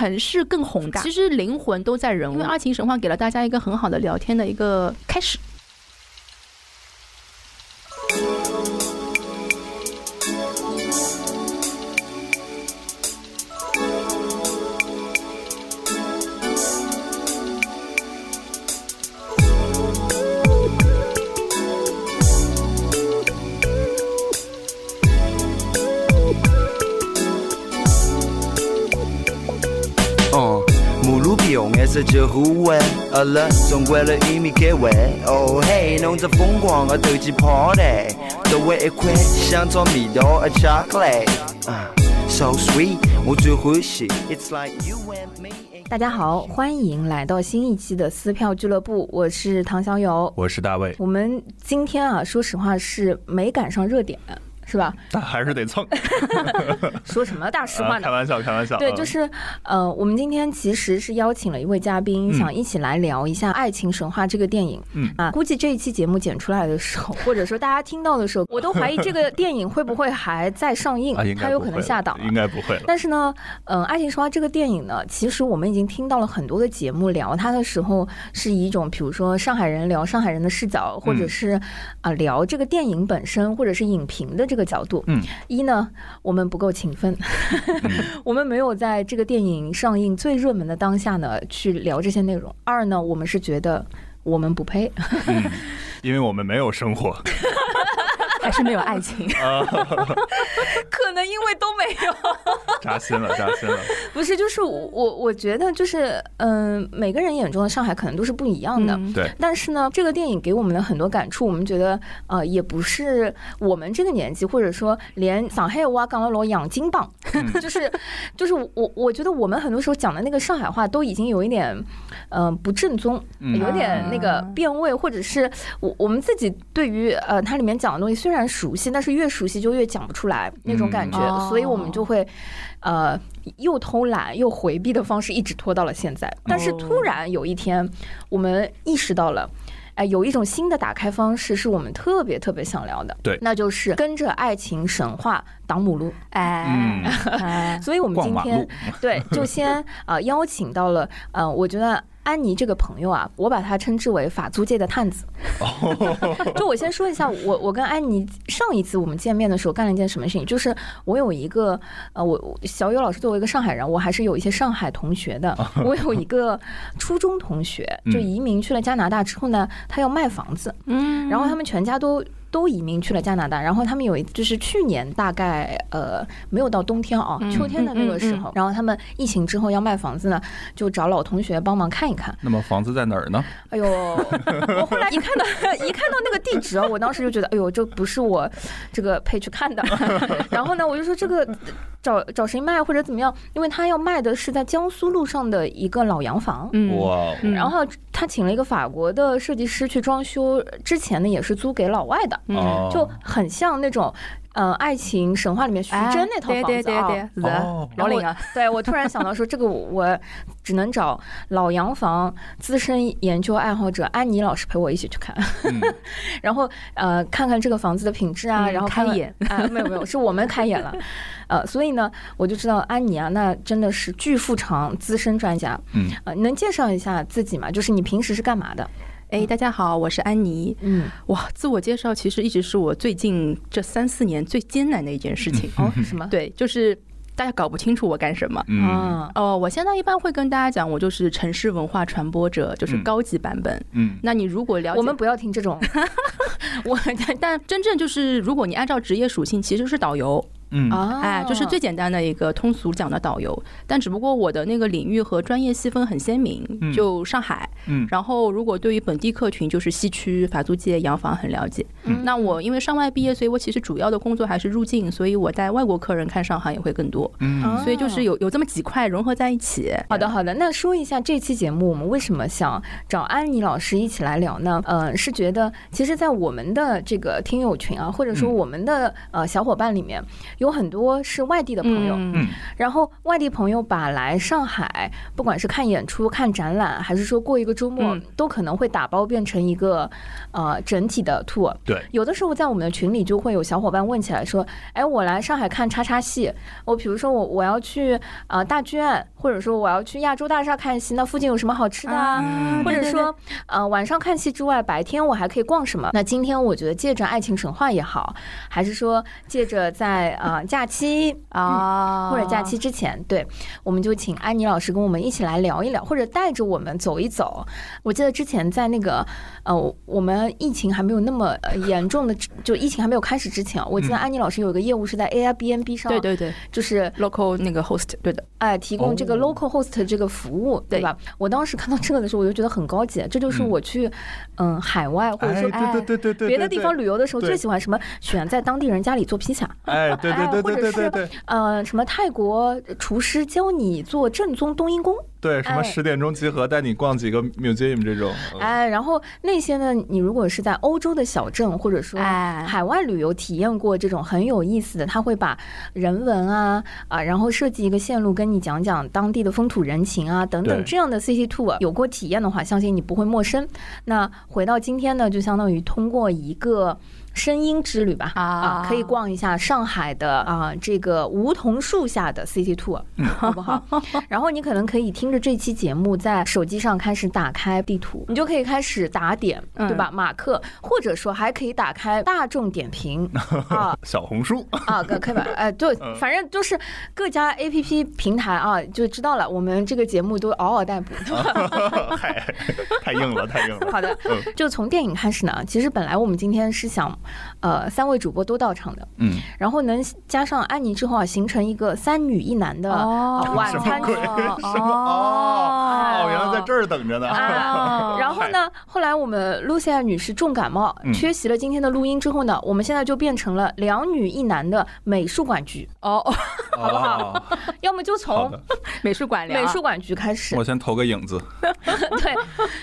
城市更宏大，其实灵魂都在人物。因为爱情神话给了大家一个很好的聊天的一个开始。卫，饿了总为了玉米给喂。哦嘿，弄着疯狂的斗鸡 party，周围一块香草味道的巧克力。So sweet，我最欢喜。It's like you and me。大家好，欢迎来到新一期的撕票俱乐部，我是唐小友，我是大卫。我们今天啊，说实话是没赶上热点。是吧？但还是得蹭。说什么大实话呢？开玩笑，开玩笑。对，就是呃，我们今天其实是邀请了一位嘉宾，想一起来聊一下《爱情神话》这个电影。嗯啊，估计这一期节目剪出来的时候，或者说大家听到的时候，我都怀疑这个 电影会不会还在上映？它有可能下档。应该不会。但是呢，嗯，《爱情神话》这个电影呢，其实我们已经听到了很多的节目聊它的时候，是以一种比如说上海人聊上海人的视角，或者是啊聊这个电影本身，或者是影评的这个角度。嗯。一呢，我们不够勤奋，我们没有在这个电影上映最热门的当下呢去聊这些内容。二呢，我们是觉得我们不配，因为我们没有生活。还是没有爱情，可能因为都没有，扎心了，扎心了。不是，就是我，我觉得就是，嗯，每个人眼中的上海可能都是不一样的，对。但是呢，这个电影给我们的很多感触，我们觉得，呃，也不是我们这个年纪，或者说连上海话讲了老养金棒，就是，就是我，我觉得我们很多时候讲的那个上海话都已经有一点，嗯，不正宗，有点那个变味，或者是我我们自己对于呃它里面讲的东西虽虽然熟悉，但是越熟悉就越讲不出来那种感觉，所以我们就会，呃，又偷懒又回避的方式一直拖到了现在。但是突然有一天，我们意识到了，哎，有一种新的打开方式是我们特别特别想聊的，对，那就是跟着爱情神话挡母路。哎，所以我们今天对就先啊邀请到了，呃，我觉得。安妮这个朋友啊，我把她称之为法租界的探子。就我先说一下，我我跟安妮上一次我们见面的时候干了一件什么事情，就是我有一个呃，我小友老师作为一个上海人，我还是有一些上海同学的。我有一个初中同学，就移民去了加拿大之后呢，他要卖房子，嗯，然后他们全家都。都移民去了加拿大，然后他们有一就是去年大概呃没有到冬天啊，秋天的那个时候，然后他们疫情之后要卖房子呢，就找老同学帮忙看一看。那么房子在哪儿呢？哎呦，我后来一看到 一看到那个地址啊，我当时就觉得，哎呦，这不是我这个配去看的。然后呢，我就说这个。找找谁卖或者怎么样？因为他要卖的是在江苏路上的一个老洋房，哇！然后他请了一个法国的设计师去装修，之前呢也是租给老外的，就很像那种。嗯，爱情神话里面徐峥那套房子啊，老领啊。对我突然想到说，这个我只能找老洋房资深研究爱好者安妮老师陪我一起去看，然后呃看看这个房子的品质啊，然后开眼啊，没有没有，是我们开眼了，呃，所以呢，我就知道安妮啊，那真的是巨富长资深专家，嗯，呃，能介绍一下自己吗？就是你平时是干嘛的？哎，大家好，我是安妮。嗯，哇，自我介绍其实一直是我最近这三四年最艰难的一件事情。哦，什么？对，就是大家搞不清楚我干什么。嗯，哦，我现在一般会跟大家讲，我就是城市文化传播者，就是高级版本。嗯，那你如果了解，我们不要听这种。我但真正就是，如果你按照职业属性，其实是导游。嗯哎，就是最简单的一个通俗讲的导游，但只不过我的那个领域和专业细分很鲜明，就上海。嗯，然后如果对于本地客群，就是西区法租界洋房很了解。嗯，那我因为上外毕业，所以我其实主要的工作还是入境，所以我带外国客人看上海也会更多。嗯，所以就是有有这么几块融合在一起。好的，好的。那说一下这期节目，我们为什么想找安妮老师一起来聊呢？呃，是觉得其实，在我们的这个听友群啊，或者说我们的呃小伙伴里面。有很多是外地的朋友，嗯，然后外地朋友把来上海，不管是看演出、看展览，还是说过一个周末，都可能会打包变成一个呃整体的 tour。对，有的时候在我们的群里就会有小伙伴问起来说：“哎，我来上海看叉叉戏，我比如说我我要去呃大剧院，或者说我要去亚洲大厦看戏，那附近有什么好吃的啊？或者说，呃，晚上看戏之外，白天我还可以逛什么？那今天我觉得借着《爱情神话》也好，还是说借着在呃 假期啊，或者假期之前，对，我们就请安妮老师跟我们一起来聊一聊，或者带着我们走一走。我记得之前在那个呃，我们疫情还没有那么 严重的，就疫情还没有开始之前，我记得安妮老师有一个业务是在 Airbnb 上，对对对，就是 local 那个 host，对的，哎，提供这个 local host 这个服务，对吧？我当时看到这个的时候，我就觉得很高级，这就是我去嗯海外或者说对对对对别的地方旅游的时候最喜欢什么，选在当地人家里做披萨，哎，对对对对对对，呃，什么泰国厨师教你做正宗冬阴功。对，什么十点钟集合，带你逛几个 museum 这种。哎，然后那些呢，你如果是在欧洲的小镇，或者说海外旅游，体验过这种很有意思的，他会把人文啊啊，然后设计一个线路，跟你讲讲当地的风土人情啊等等这样的 city tour，有过体验的话，相信你不会陌生。那回到今天呢，就相当于通过一个。声音之旅吧啊，可以逛一下上海的啊这个梧桐树下的 City Tour，好不好？然后你可能可以听着这期节目，在手机上开始打开地图，你就可以开始打点，对吧？马克，或者说还可以打开大众点评啊，小红书啊，可以吧？哎，对，反正就是各家 APP 平台啊，就知道了。我们这个节目都嗷嗷待哺，太太硬了，太硬了。好的，就从电影开始呢。其实本来我们今天是想。呃，三位主播都到场的，嗯，然后能加上安妮之后啊，形成一个三女一男的晚餐 哦，原来在这儿等着呢。然后呢，后来我们露西亚女士重感冒，缺席了今天的录音之后呢，我们现在就变成了两女一男的美术馆局哦，好不好？要么就从美术馆美术馆局开始。我先投个影子。对，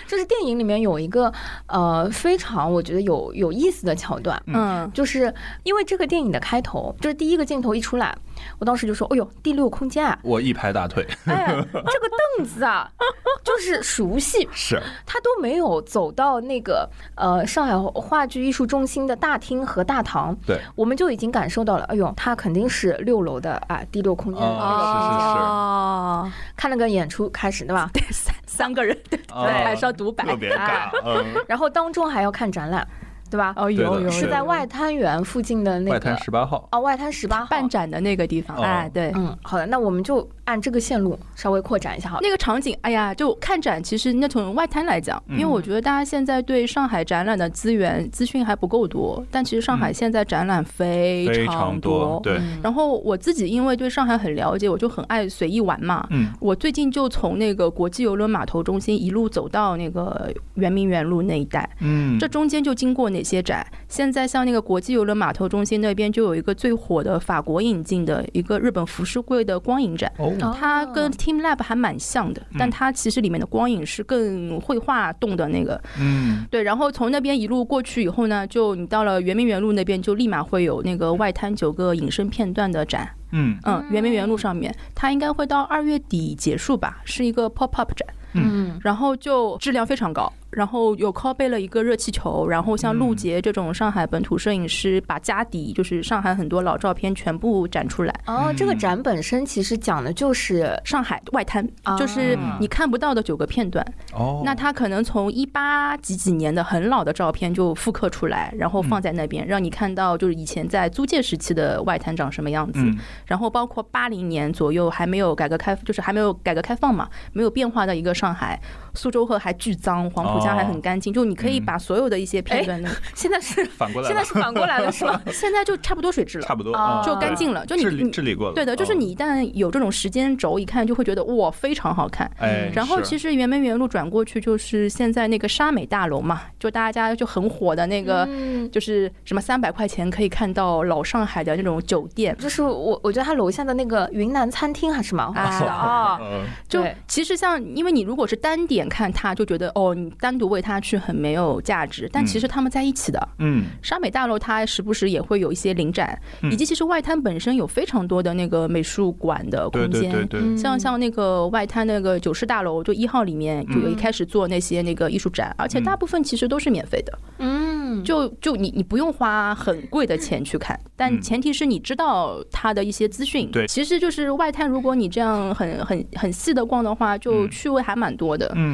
就是电影里面有一个呃非常我觉得有有意思的桥段。嗯，就是因为这个电影的开头，就是第一个镜头一出来，我当时就说：“哎呦，第六空间啊！” 我一拍大腿，哎，这个凳子啊，就是熟悉，是，他都没有走到那个呃上海话剧艺术中心的大厅和大堂，对，我们就已经感受到了，哎呦，他肯定是六楼的啊，第六空间，是是是，看那个演出开始对吧？对，三三个人，对，还是要独白，特别尬，然后当中还要看展览。对吧？哦，有有是在外滩园附近的那个外滩十八号哦，外滩十八号办展的那个地方。哎，对，嗯，好的，那我们就按这个线路稍微扩展一下好。那个场景，哎呀，就看展，其实那从外滩来讲，因为我觉得大家现在对上海展览的资源资讯还不够多，但其实上海现在展览非常多。对。然后我自己因为对上海很了解，我就很爱随意玩嘛。嗯。我最近就从那个国际邮轮码头中心一路走到那个圆明园路那一带。嗯。这中间就经过哪些展？现在像那个国际邮轮码头中心那边就有一个最火的法国引进的一个日本浮世绘的光影展，它跟 Team Lab 还蛮像的，但它其实里面的光影是更绘画动的那个。嗯，对。然后从那边一路过去以后呢，就你到了圆明园路那边，就立马会有那个外滩九个隐身片段的展。嗯嗯，圆明园路上面，它应该会到二月底结束吧，是一个 pop up 展。嗯，然后就质量非常高。然后有 call 背了一个热气球，然后像陆杰这种上海本土摄影师，把家底就是上海很多老照片全部展出来。哦，这个展本身其实讲的就是上海外滩，就是你看不到的九个片段。哦，那他可能从一八几几年的很老的照片就复刻出来，然后放在那边，让你看到就是以前在租界时期的外滩长什么样子。然后包括八零年左右还没有改革开，就是还没有改革开放嘛，没有变化的一个上海。苏州河还巨脏，黄浦江还很干净，就你可以把所有的一些片段，现在是反过来，现在是反过来了，是吗？现在就差不多水质了，差不多就干净了，就你治理治理过了。对的，就是你一旦有这种时间轴，一看就会觉得哇，非常好看。哎，然后其实圆明园路转过去就是现在那个沙美大楼嘛，就大家就很火的那个，就是什么三百块钱可以看到老上海的那种酒店，就是我我觉得他楼下的那个云南餐厅还是蛮好的。啊。就其实像，因为你如果是单点看他，就觉得。哦，你单独为他去很没有价值，但其实他们在一起的。嗯，沙美大楼它时不时也会有一些临展，以及其实外滩本身有非常多的那个美术馆的空间，对对对，像像那个外滩那个九世大楼，就一号里面就有一开始做那些那个艺术展，而且大部分其实都是免费的。嗯，就就你你不用花很贵的钱去看，但前提是你知道它的一些资讯。对，其实就是外滩，如果你这样很很很细的逛的话，就趣味还蛮多的。嗯，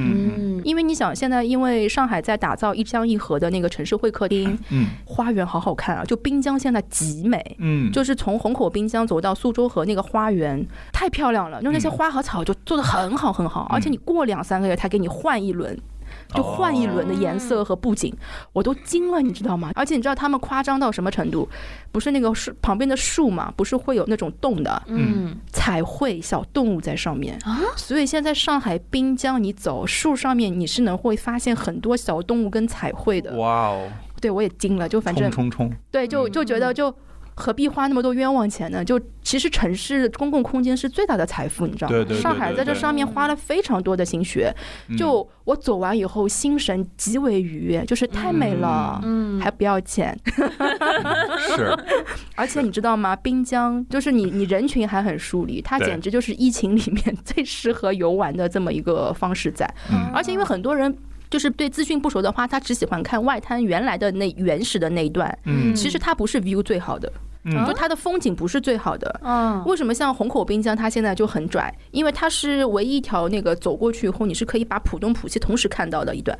因为你想现在因为上海在打造一江一河的那个城市会客厅，嗯，花园好好看啊，就滨江现在极美，嗯，就是从虹口滨江走到苏州河那个花园太漂亮了，就那些花和草就做的很好很好，而且你过两三个月，他给你换一轮。就换一轮的颜色和布景，我都惊了，你知道吗？而且你知道他们夸张到什么程度？不是那个树旁边的树嘛，不是会有那种洞的，嗯，彩绘小动物在上面啊。所以现在上海滨江，你走树上面，你是能会发现很多小动物跟彩绘的。哇哦！对我也惊了，就反正冲冲冲，对，就就觉得就。何必花那么多冤枉钱呢？就其实城市公共空间是最大的财富，你知道吗？上海在这上面花了非常多的心血。就我走完以后，心神极为愉悦，就是太美了，嗯，还不要钱。是，而且你知道吗？滨江就是你，你人群还很疏离，它简直就是疫情里面 最适合游玩的这么一个方式在。而且因为很多人。就是对资讯不熟的话，他只喜欢看外滩原来的那原始的那一段。嗯，其实它不是 view 最好的，就它的风景不是最好的。嗯，为什么像虹口滨江它现在就很拽？因为它是唯一一条那个走过去以后，你是可以把浦东浦西同时看到的一段。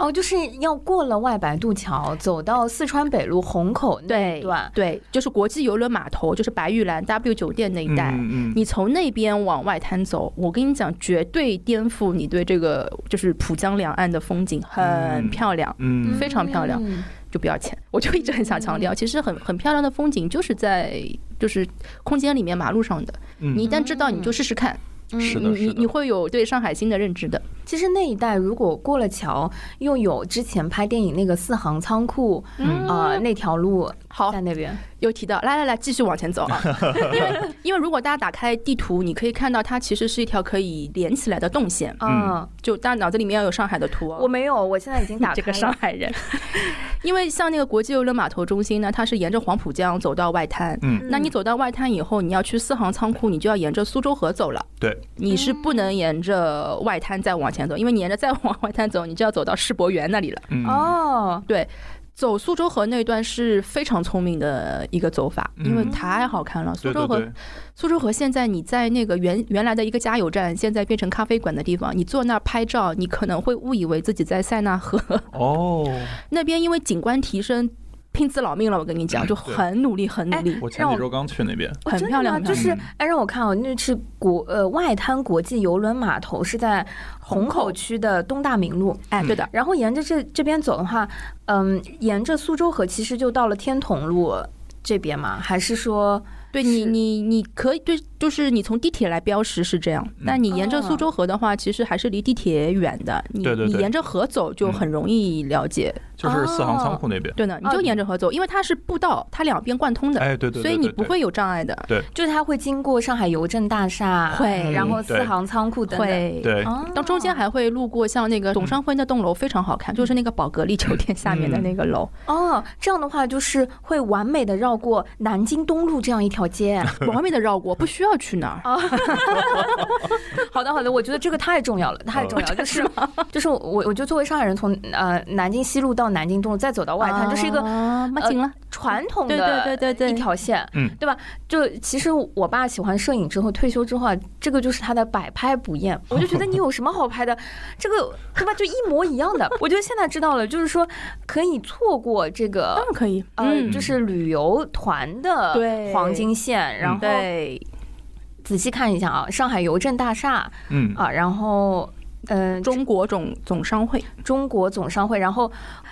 哦，就是要过了外白渡桥，走到四川北路虹口那段，对，就是国际游轮码头，就是白玉兰 W 酒店那一带。嗯你从那边往外滩走，我跟你讲，绝对颠覆你对这个就是浦江两岸的风景，很漂亮，嗯，非常漂亮，就不要钱。我就一直很想强调，其实很很漂亮的风景就是在就是空间里面马路上的，你一旦知道，你就试试看。是的，你你会有对上海新的认知的。其实那一带如果过了桥，又有之前拍电影那个四行仓库，啊，那条路好在那边。有提到，来来来，继续往前走啊！因为因为如果大家打开地图，你可以看到它其实是一条可以连起来的动线。嗯，就大家脑子里面要有上海的图。我没有，我现在已经打开这个上海人。因为像那个国际邮轮码头中心呢，它是沿着黄浦江走到外滩。嗯，那你走到外滩以后，你要去四行仓库，你就要沿着苏州河走了。对，你是不能沿着外滩再往前走，因为你沿着再往外滩走，你就要走到世博园那里了。哦，对。走苏州河那段是非常聪明的一个走法，因为太好看了。苏州河，苏州河现在你在那个原原来的一个加油站，现在变成咖啡馆的地方，你坐那儿拍照，你可能会误以为自己在塞纳河。哦，那边因为景观提升。拼死老命了，我跟你讲，就很努力，很努力。我前几周刚去那边，很漂亮。就是哎，让我看哦，那是国呃外滩国际邮轮码头，是在虹口区的东大明路。哎，对的。然后沿着这这边走的话，嗯，沿着苏州河，其实就到了天潼路这边嘛？还是说？对你，你你可以对，就是你从地铁来标识是这样，但你沿着苏州河的话，其实还是离地铁远的。你你沿着河走就很容易了解，就是四行仓库那边。对的，你就沿着河走，因为它是步道，它两边贯通的。哎，对对，所以你不会有障碍的。对，就是它会经过上海邮政大厦，会，然后四行仓库等等。对，到中间还会路过像那个董商辉那栋楼，非常好看，就是那个宝格丽酒店下面的那个楼。哦，这样的话就是会完美的绕过南京东路这样一条街。完美的绕过，不需要去哪儿。好的，好的，我觉得这个太重要了，太重要，就是就是我，我就作为上海人，从呃南京西路到南京东路，再走到外滩，就是一个呃传统的对对对对一条线，嗯，对吧？就其实我爸喜欢摄影之后退休之后，啊这个就是他的摆拍不厌。我就觉得你有什么好拍的？这个对吧？就一模一样的。我觉得现在知道了，就是说可以错过这个，当然可以，嗯，就是旅游团的黄金线，然后。对，仔细看一下啊，上海邮政大厦，嗯啊，然后嗯，中国总总商会，中国总商会，然后。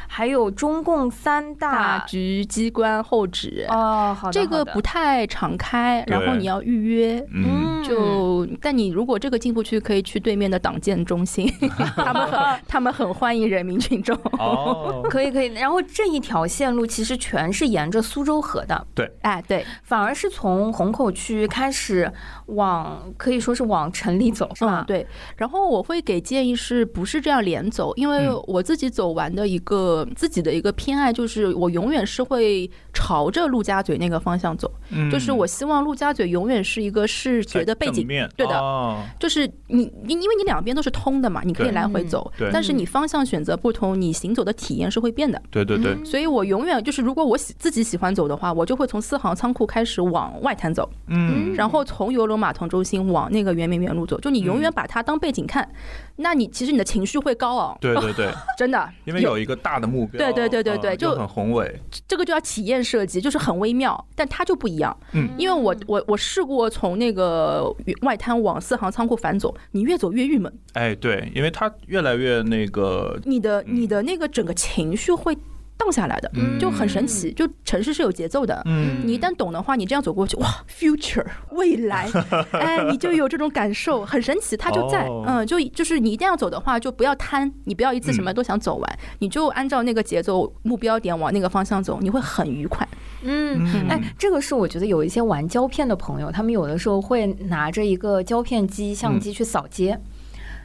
还有中共三大局机关候址哦，好的，这个不太常开，然后你要预约，嗯，就但你如果这个进不去，可以去对面的党建中心，他们很他们很欢迎人民群众，哦，可以可以，然后这一条线路其实全是沿着苏州河的，对，哎对，反而是从虹口区开始往可以说是往城里走，是吧？对，然后我会给给建议是不是这样连走？因为我自己走完的一个自己的一个偏爱，就是我永远是会朝着陆家嘴那个方向走，就是我希望陆家嘴永远是一个视觉的背景，对的，就是你你因为你两边都是通的嘛，你可以来回走，但是你方向选择不同，你行走的体验是会变的。对对对，所以我永远就是如果我喜自己喜欢走的话，我就会从四行仓库开始往外滩走，嗯，然后从游轮码头中心往那个圆明园路走，就你永远把它当背景看，那你其实你的情绪会高昂。对对对，真的，因为有一个大的目标。对对对对对，就很宏伟。这个就要体验设计，就是很微妙，但它就不一样。嗯，因为我我我试过从那个外滩往四行仓库反走，你越走越郁闷。哎，对，因为它越来越那个，你的你的那个整个情绪会。荡下来的，就很神奇。就城市是有节奏的，你一旦懂的话，你这样走过去，哇，future 未来，哎，你就有这种感受，很神奇。它就在，嗯，就就是你一定要走的话，就不要贪，你不要一次什么都想走完，你就按照那个节奏目标点往那个方向走，你会很愉快。嗯，哎，这个是我觉得有一些玩胶片的朋友，他们有的时候会拿着一个胶片机、相机去扫街。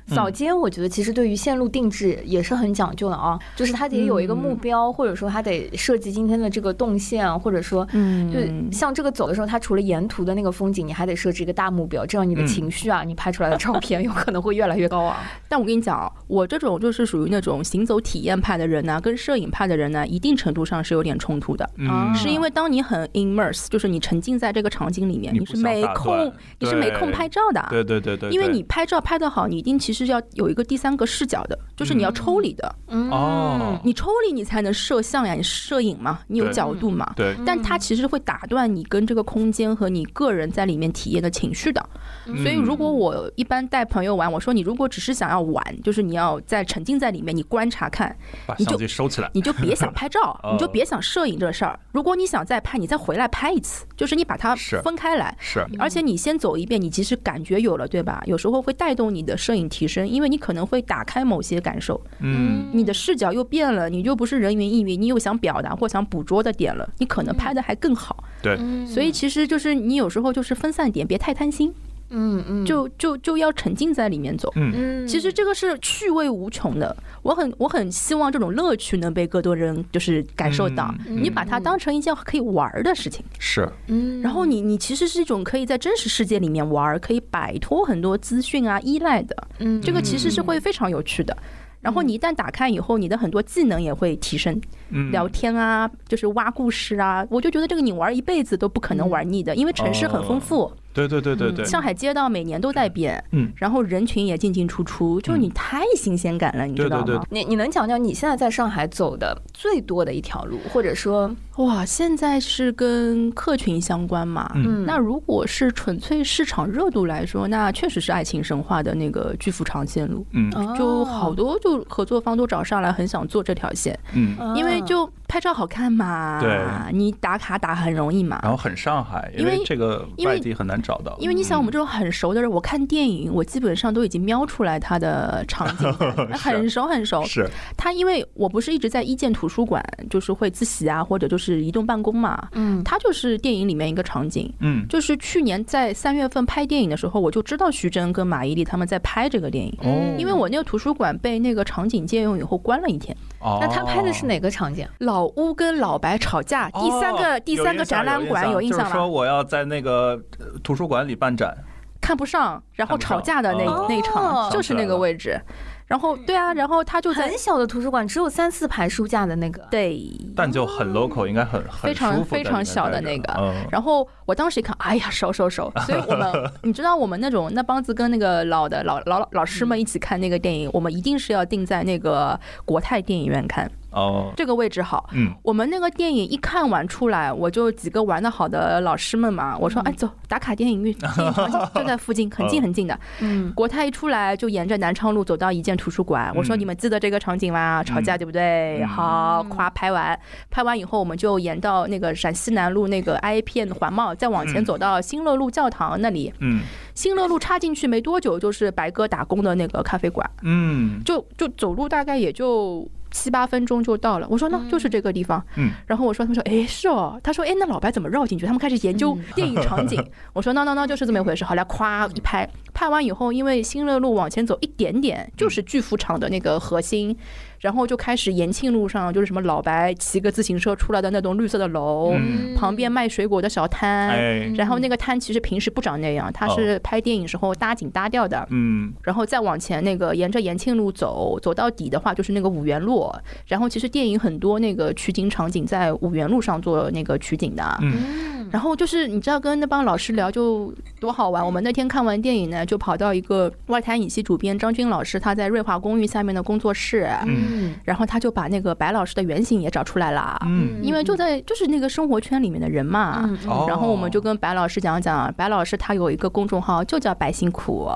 扫街，我觉得其实对于线路定制也是很讲究的啊，就是它得有一个目标，或者说它得设计今天的这个动线，或者说，嗯，就像这个走的时候，它除了沿途的那个风景，你还得设置一个大目标，这样你的情绪啊，你拍出来的照片有可能会越来越高昂。但我跟你讲，我这种就是属于那种行走体验派的人呢，跟摄影派的人呢，一定程度上是有点冲突的，是因为当你很 immerse，就是你沉浸在这个场景里面，你是没空，你是没空拍照的，对对对对，因为你拍照拍得好，你一定其实要有一个第三个视角的，就是你要抽离的。哦，你抽离你才能摄像呀，你摄影嘛，你有角度嘛。对。但它其实会打断你跟这个空间和你个人在里面体验的情绪的。所以，如果我一般带朋友玩，我说你如果只是想要玩，就是你要在沉浸在里面，你观察看，把相机收起来，你就别想拍照，你就别想摄影这事儿。如果你想再拍，你再回来拍一次，就是你把它分开来。是。而且你先走一遍，你其实感觉有了，对吧？有时候会带动你的摄影提升，因为。你可能会打开某些感受，嗯，你的视角又变了，你就不是人云亦云，你又想表达或想捕捉的点了，你可能拍的还更好。对，所以其实就是你有时候就是分散点，别太贪心。嗯嗯，就就就要沉浸在里面走。嗯嗯其实这个是趣味无穷的。我很我很希望这种乐趣能被更多人就是感受到。你把它当成一件可以玩的事情。是。嗯。然后你你其实是一种可以在真实世界里面玩，可以摆脱很多资讯啊依赖的。嗯。这个其实是会非常有趣的。然后你一旦打开以后，你的很多技能也会提升。嗯。聊天啊，就是挖故事啊，我就觉得这个你玩一辈子都不可能玩腻的，因为城市很丰富。对对对对对，上海街道每年都在变，嗯，然后人群也进进出出，就是你太新鲜感了，你知道吗？你你能讲讲你现在在上海走的最多的一条路，或者说，哇，现在是跟客群相关嘛？嗯，那如果是纯粹市场热度来说，那确实是爱情神话的那个巨富长线路，嗯，就好多就合作方都找上来，很想做这条线，嗯，因为就。拍照好看嘛？对，你打卡打很容易嘛。然后很上海，因为这个外地很难找到。因为你想，我们这种很熟的人，我看电影，我基本上都已经瞄出来他的场景，很熟很熟。是。他因为我不是一直在一建图书馆，就是会自习啊，或者就是移动办公嘛。嗯。它就是电影里面一个场景。嗯。就是去年在三月份拍电影的时候，我就知道徐峥跟马伊琍他们在拍这个电影。哦。因为我那个图书馆被那个场景借用以后关了一天。哦。那他拍的是哪个场景？老。老乌跟老白吵架，第三个第三个展览馆有印象吗？说我要在那个图书馆里办展，看不上，然后吵架的那那场就是那个位置。然后对啊，然后他就在很小的图书馆，只有三四排书架的那个，对，但就很 local，应该很非常非常小的那个。然后我当时一看，哎呀，手手手！所以我们你知道，我们那种那帮子跟那个老的老老老师们一起看那个电影，我们一定是要定在那个国泰电影院看。哦，这个位置好。嗯，我们那个电影一看完出来，我就几个玩的好的老师们嘛，我说，哎，走，打卡电影院，就在附近，很近很近的。嗯，国泰一出来就沿着南昌路走到一建图书馆，我说你们记得这个场景吗？吵架对不对？好，夸拍完，拍完以后我们就沿到那个陕西南路那个 I 片环贸，再往前走到新乐路教堂那里。嗯，新乐路插进去没多久就是白哥打工的那个咖啡馆。嗯，就就走路大概也就。七八分钟就到了。我说那就是这个地方。嗯，然后我说他们说哎是哦，他说哎那老白怎么绕进去？他们开始研究电影场景。我说那那那就是这么一回事。后来咵一拍，拍完以后，因为新乐路往前走一点点就是巨富场的那个核心。然后就开始延庆路上，就是什么老白骑个自行车出来的那栋绿色的楼，旁边卖水果的小摊，然后那个摊其实平时不长那样，他是拍电影时候搭景搭掉的。嗯，然后再往前那个沿着延庆路走，走到底的话就是那个五元路，然后其实电影很多那个取景场景在五元路上做那个取景的。嗯，然后就是你知道跟那帮老师聊就多好玩。我们那天看完电影呢，就跑到一个外滩影戏主编张军老师他在瑞华公寓下面的工作室。嗯。嗯，然后他就把那个白老师的原型也找出来了，嗯，因为就在就是那个生活圈里面的人嘛，嗯，然后我们就跟白老师讲讲，白老师他有一个公众号就叫白辛苦。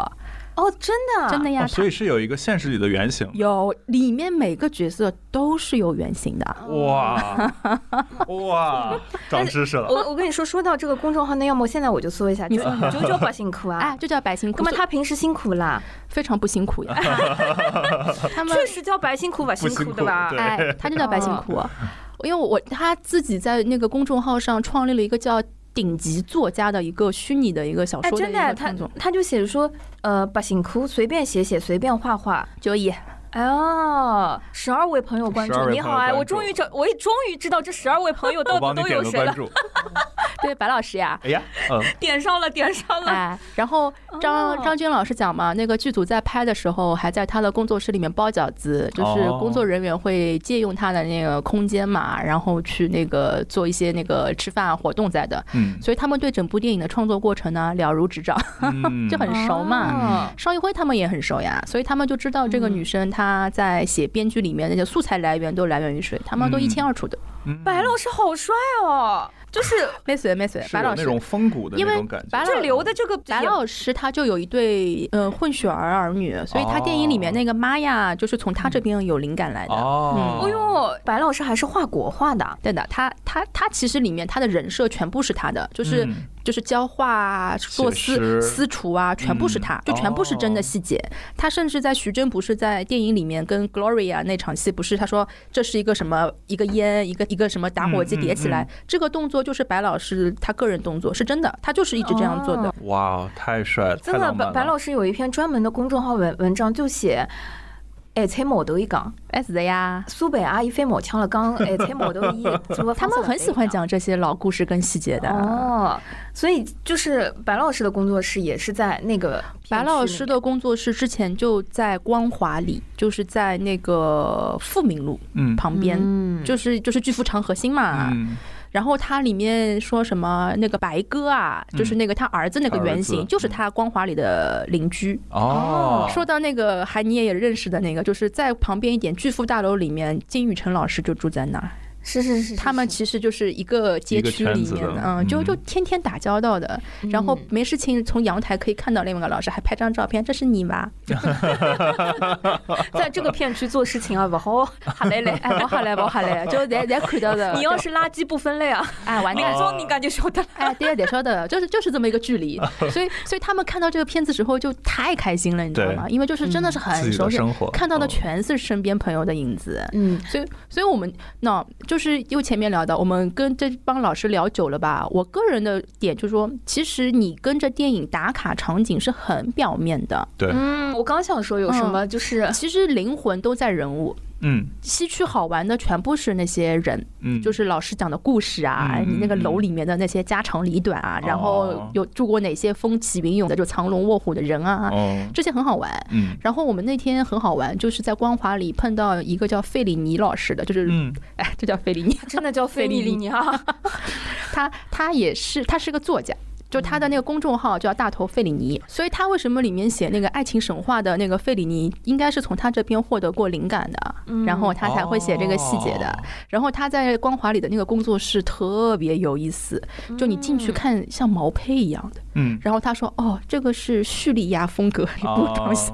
哦，真的，真的呀！所以是有一个现实里的原型，有里面每个角色都是有原型的。哇哇，长知识了！我我跟你说，说到这个公众号，那要么现在我就搜一下，就就叫白辛苦啊，哎，就叫白辛苦。那么他平时辛苦啦？非常不辛苦呀。他们确实叫白辛苦吧？辛苦的吧？哎，他就叫白辛苦，因为我他自己在那个公众号上创立了一个叫。顶级作家的一个虚拟的一个小说的一个创作，他就写着说，呃，把辛苦，随便写写，随便画画就以。哦，十二位朋友关注，你好哎，我终于找，我也终于知道这十二位朋友 到底都有谁了。对，白老师呀，哎呀，点上了，点上了。哎，然后张张军老师讲嘛，那个剧组在拍的时候，还在他的工作室里面包饺子，就是工作人员会借用他的那个空间嘛，然后去那个做一些那个吃饭活动在的。嗯，所以他们对整部电影的创作过程呢了如指掌，就很熟嘛。邵艺辉他们也很熟呀，所以他们就知道这个女生她在写编剧里面那些素材来源都来源于谁，他们都一清二楚的。白老师好帅哦。就是没随没随，白老师那种风骨的那种感觉。这留的这个白老师他就有一对呃混血儿儿女，所以他电影里面那个妈呀，就是从他这边有灵感来的。哦，哎呦，白老师还是画国画的，对的，他他他其实里面他的人设全部是他的，就是。就是教画、做私私厨啊，全部是他，就全部是真的细节。他甚至在徐峥不是在电影里面跟 Gloria 那场戏，不是他说这是一个什么一个烟，一个一个什么打火机叠起来，这个动作就是白老师他个人动作，是真的，他就是一直这样做的。哇，太帅了！真的，白白老师有一篇专门的公众号文文章，就写。哎，踩毛头一讲，哎是的呀，苏北阿姨飞毛腔了，讲哎踩毛头一，他们很喜欢讲这些老故事跟细节的哦。所以就是白老师的工作室也是在那个白老师的工作室之前就在光华里，就是在那个富民路旁边，就是就是巨富长核心嘛。然后他里面说什么那个白鸽啊，就是那个他儿子那个原型，就是他光华里的邻居哦。说到那个还你也认识的那个，就是在旁边一点巨富大楼里面，金宇澄老师就住在那儿。是是是，他们其实就是一个街区里面的，嗯，就就天天打交道的，然后没事情从阳台可以看到另外一个老师，还拍张照片，这是你吗？在这个片区做事情啊，不好，哈来来，哎，不好来，不好来，就在在看到的。你要是垃圾不分类啊，哎，完蛋，说你感觉晓得，哎，对得晓得，就是就是这么一个距离，所以所以他们看到这个片子时候就太开心了，你知道吗？因为就是真的是很熟悉，看到的全是身边朋友的影子，嗯，所以所以我们那就。就是又前面聊的，我们跟这帮老师聊久了吧？我个人的点就是说，其实你跟着电影打卡场景是很表面的。对，嗯，我刚想说有什么，就是其实灵魂都在人物。嗯，西区好玩的全部是那些人，嗯，就是老师讲的故事啊，你那个楼里面的那些家长里短啊，然后有住过哪些风起云涌的，就藏龙卧虎的人啊，这些很好玩。嗯，然后我们那天很好玩，就是在光华里碰到一个叫费里尼老师的，就是，哎，这叫费里尼，真的叫费里尼啊，他他也是，他是个作家。就他的那个公众号叫大头费里尼，所以他为什么里面写那个爱情神话的那个费里尼，应该是从他这边获得过灵感的，然后他才会写这个细节的。然后他在光华里的那个工作室特别有意思，就你进去看像毛坯一样的。嗯，然后他说：“哦，这个是叙利亚风格一部装修，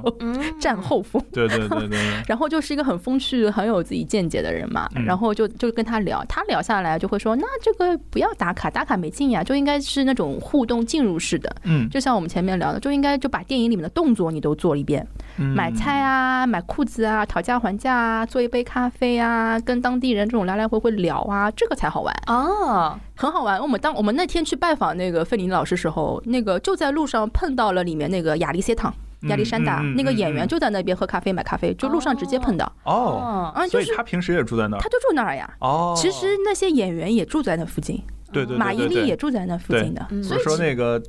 战后风。”对对对对。然后就是一个很风趣、很有自己见解的人嘛。然后就就跟他聊，他聊下来就会说：“那这个不要打卡，打卡没劲呀，就应该是那种互动进入式的。嗯，就像我们前面聊的，就应该就把电影里面的动作你都做一遍。买菜啊，买裤子啊，讨价还价啊，做一杯咖啡啊，跟当地人这种来来回回聊啊，这个才好玩哦，很好玩。我们当我们那天去拜访那个费林老师时候，那个就在路上碰到了里面那个亚历塞唐。亚历山大那个演员就在那边喝咖啡买咖啡，就路上直接碰到哦，啊，就是他平时也住在那儿，他就住那儿呀。哦，其实那些演员也住在那附近，对对，马伊琍也住在那附近的。所以说那个。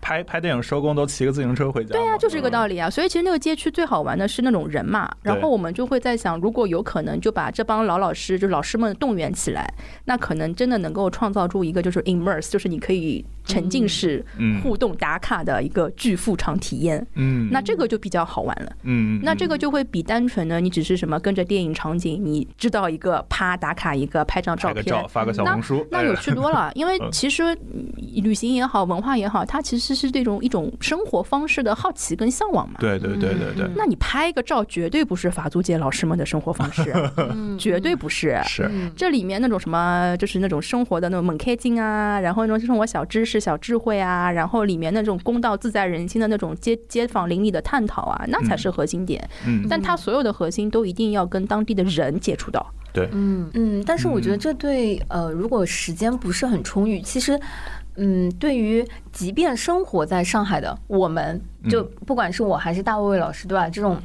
拍拍电影收工都骑个自行车回家。对呀，就是这个道理啊。所以其实那个街区最好玩的是那种人嘛。然后我们就会在想，如果有可能，就把这帮老老师，就老师们动员起来，那可能真的能够创造出一个就是 immerse，就是你可以沉浸式互动打卡的一个巨富场体验。嗯，那这个就比较好玩了。嗯，那这个就会比单纯的你只是什么跟着电影场景，你知道一个啪打卡一个拍张照片发个小红书，那有趣多了。因为其实旅行也好，文化也好，它其实。这是这种一种生活方式的好奇跟向往嘛？对对对对对。那你拍个照，绝对不是法租界老师们的生活方式，绝对不是。是这里面那种什么，就是那种生活的那种猛开劲啊，然后那种生活小知识、小智慧啊，然后里面那种公道自在人心的那种街街坊邻里的探讨啊，那才是核心点。嗯。但它所有的核心都一定要跟当地的人接触到。对。嗯嗯。但是我觉得这对呃，如果时间不是很充裕，其实。嗯，对于即便生活在上海的我们，就不管是我还是大卫卫老师，对吧？这种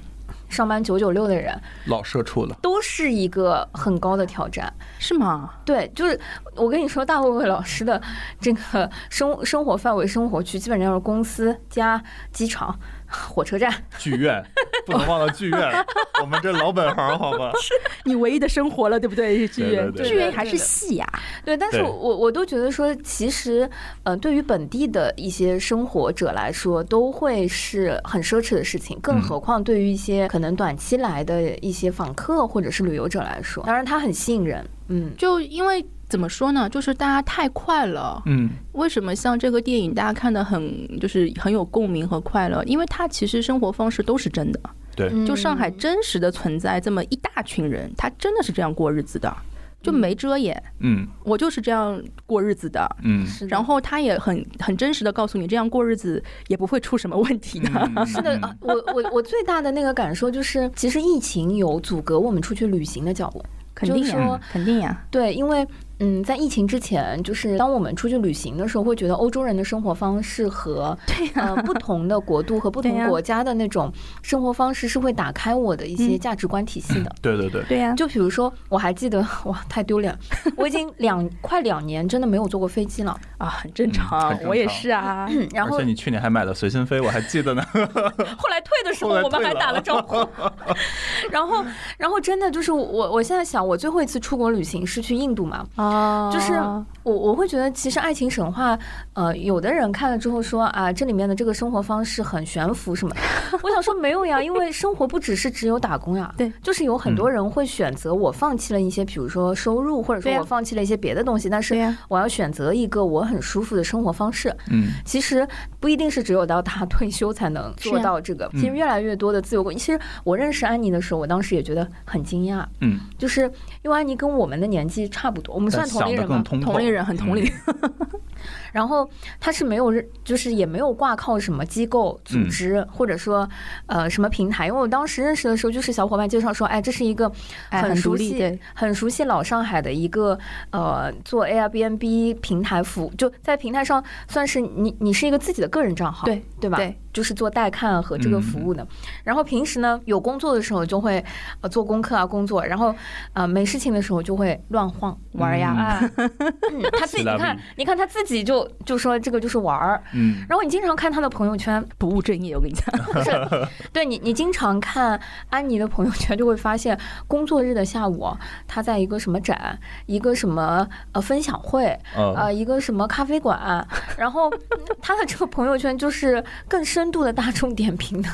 上班九九六的人，老社畜了，都是一个很高的挑战，是吗？对，就是我跟你说，大卫卫老师的这个生生活范围、生活区，基本上是公司加机场。火车站、剧院，不能忘了剧院，我们这老本行，好吧？是你唯一的生活了，对不对？剧院，剧院还是戏呀？对，但是我我都觉得说，其实，呃，对于本地的一些生活者来说，都会是很奢侈的事情，更何况对于一些可能短期来的一些访客或者是旅游者来说，当然它很吸引人，嗯，就因为。怎么说呢？就是大家太快了。嗯，为什么像这个电影大家看的很就是很有共鸣和快乐？因为它其实生活方式都是真的。对，就上海真实的存在这么一大群人，他真的是这样过日子的，就没遮掩。嗯，我就是这样过日子的。嗯，然后他也很很真实的告诉你，这样过日子也不会出什么问题的。是的，我我我最大的那个感受就是，其实疫情有阻隔我们出去旅行的脚步。肯定呀，肯定呀。对，因为。嗯，在疫情之前，就是当我们出去旅行的时候，会觉得欧洲人的生活方式和 呃不同的国度和不同国家的那种生活方式是会打开我的一些价值观体系的。对对对，对呀。就比如说，我还记得哇，太丢脸，我已经两快两年真的没有坐过飞机了啊，很正常，我也是啊。然后你去年还买了随心飞，我还记得呢。后来退的时候，我们还打了招呼。然后，然后真的就是我，我现在想，我最后一次出国旅行是去印度嘛。啊，就是我我会觉得，其实爱情神话，呃，有的人看了之后说啊，这里面的这个生活方式很悬浮什么。我想说没有呀，因为生活不只是只有打工呀，对，就是有很多人会选择我放弃了一些，比如说收入，或者说我放弃了一些别的东西，但是我要选择一个我很舒服的生活方式。嗯，其实不一定是只有到他 退休才能做到这个，其实越来越多的自由工，其实我认识安妮的时候，我当时也觉得很惊讶。嗯，就是因为安妮跟我们的年纪差不多，我们算同龄。同龄人很同龄，然后他是没有，就是也没有挂靠什么机构、组织，或者说呃什么平台。因为我当时认识的时候，就是小伙伴介绍说，哎，这是一个很熟悉、很熟悉老上海的一个呃做 Airbnb 平台服务，就在平台上算是你你是一个自己的个人账号，对对吧？对。就是做代看和这个服务的，然后平时呢有工作的时候就会呃做功课啊工作，然后呃没事情的时候就会乱晃玩呀。他自己你看，你看他自己就就说这个就是玩儿。嗯。然后你经常看他的朋友圈，不务正业，我跟你讲。不 是，对你你经常看安妮的朋友圈，就会发现工作日的下午，他在一个什么展，一个什么呃分享会，呃一个什么咖啡馆，然后他的这个朋友圈就是更深。深度的大众点评的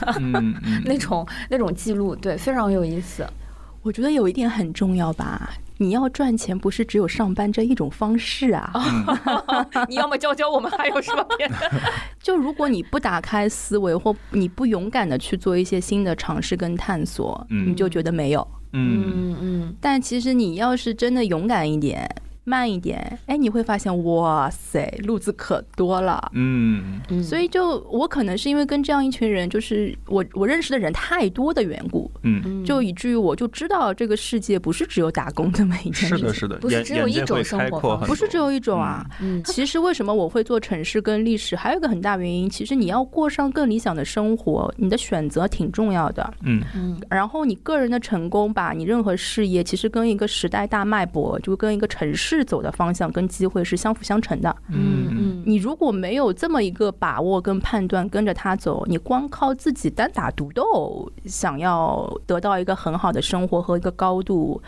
那种那种记录，对，非常有意思。我觉得有一点很重要吧，你要赚钱不是只有上班这一种方式啊。你要么教教我们还有什么别的？就如果你不打开思维，或你不勇敢的去做一些新的尝试跟探索，你就觉得没有。嗯嗯。但其实你要是真的勇敢一点。慢一点，哎，你会发现，哇塞，路子可多了。嗯，所以就我可能是因为跟这样一群人，就是我我认识的人太多的缘故，嗯，就以至于我就知道这个世界不是只有打工这么一件事，是的，是的，不是只有一种生活，不是只有一种啊。嗯，其实为什么我会做城市跟历史，还有一个很大原因，其实你要过上更理想的生活，你的选择挺重要的。嗯。嗯，然后你个人的成功吧，你任何事业其实跟一个时代大脉搏，就跟一个城市走的方向跟机会是相辅相成的。嗯嗯，你如果没有这么一个把握跟判断，跟着他走，你光靠自己单打独斗，想要得到一个很好的生活和一个高度。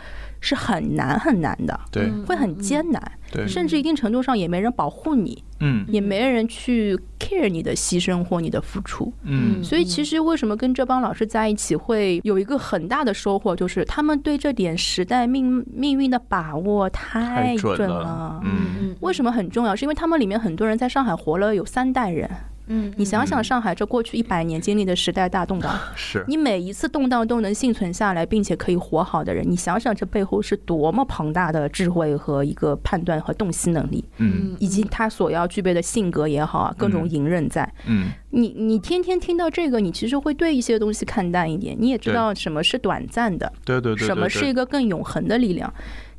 是很难很难的，对，会很艰难，对，甚至一定程度上也没人保护你，嗯，也没人去 care 你的牺牲或你的付出，嗯，所以其实为什么跟这帮老师在一起会有一个很大的收获，就是他们对这点时代命命运的把握太准了，嗯，为什么很重要？是因为他们里面很多人在上海活了有三代人。嗯，你想想，上海这过去一百年经历的时代大动荡，是。你每一次动荡都能幸存下来，并且可以活好的人，你想想这背后是多么庞大的智慧和一个判断和洞悉能力，嗯，以及他所要具备的性格也好啊，各种隐忍在，嗯，你你天天听到这个，你其实会对一些东西看淡一点，你也知道什么是短暂的，对对对，什么是一个更永恒的力量。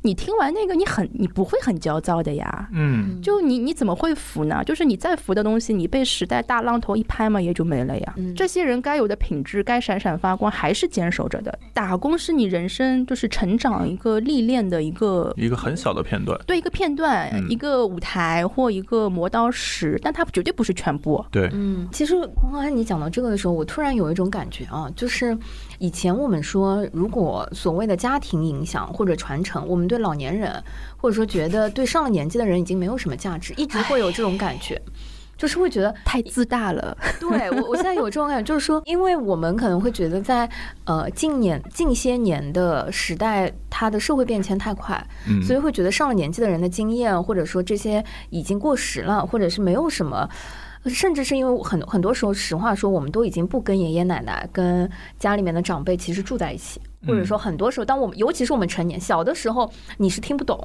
你听完那个，你很你不会很焦躁的呀？嗯，就你你怎么会服呢？就是你再服的东西，你被时代大浪头一拍嘛，也就没了呀。这些人该有的品质，该闪闪发光，还是坚守着的。打工是你人生就是成长一个历练的一个一个很小的片段，对一个片段，一个舞台或一个磨刀石，但它绝对不是全部。对，嗯，其实刚才你讲到这个的时候，我突然有一种感觉啊，就是以前我们说，如果所谓的家庭影响或者传承，我们对老年人，或者说觉得对上了年纪的人已经没有什么价值，一直会有这种感觉，就是会觉得太自大了。对我，我现在有这种感觉，就是说，因为我们可能会觉得，在呃近年近些年的时代，它的社会变迁太快，所以会觉得上了年纪的人的经验，或者说这些已经过时了，或者是没有什么，甚至是因为很很多时候，实话说，我们都已经不跟爷爷奶奶、跟家里面的长辈其实住在一起。或者说，很多时候，当我们尤其是我们成年小的时候，你是听不懂。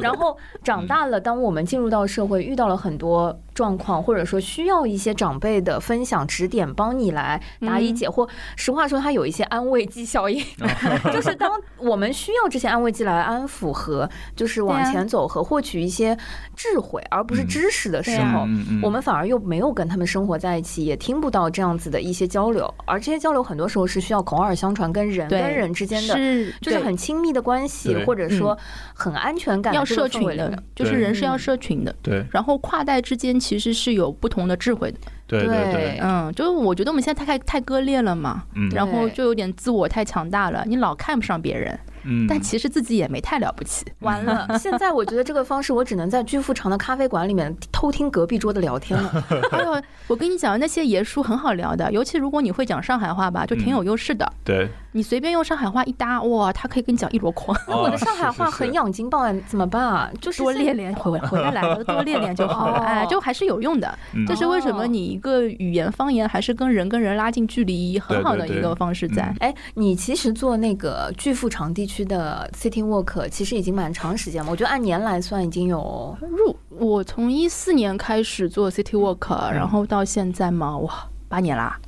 然后长大了，当我们进入到社会，遇到了很多状况，或者说需要一些长辈的分享、指点，帮你来答疑解惑。实话说，它有一些安慰剂效应，就是当我们需要这些安慰剂来安抚和就是往前走和获取一些智慧，而不是知识的时候，我们反而又没有跟他们生活在一起，也听不到这样子的一些交流。而这些交流很多时候是需要口耳相传，跟人跟人之间的，就是很亲密的关系，或者说很安全感。要社群的，就是人是要社群的。对，然后跨代之间其实是有不同的智慧的。对对对，嗯，就是我觉得我们现在太太割裂了嘛，然后就有点自我太强大了，你老看不上别人。嗯，但其实自己也没太了不起。完了，现在我觉得这个方式，我只能在巨富长的咖啡馆里面偷听隔壁桌的聊天了。哎呦，我跟你讲，那些爷叔很好聊的，尤其如果你会讲上海话吧，就挺有优势的。对，你随便用上海话一搭，哇，他可以跟你讲一箩筐。那我的上海话很养精爆怎么办啊？就是多练练，回回来了多练练就好了。哎，就还是有用的。这是为什么？你一个语言方言还是跟人跟人拉近距离很好的一个方式在。哎，你其实做那个巨富长地区的。City Walk 其实已经蛮长时间了，我觉得按年来算已经有入。我从一四年开始做 City Walk，然后到现在嘛，哇，八年啦。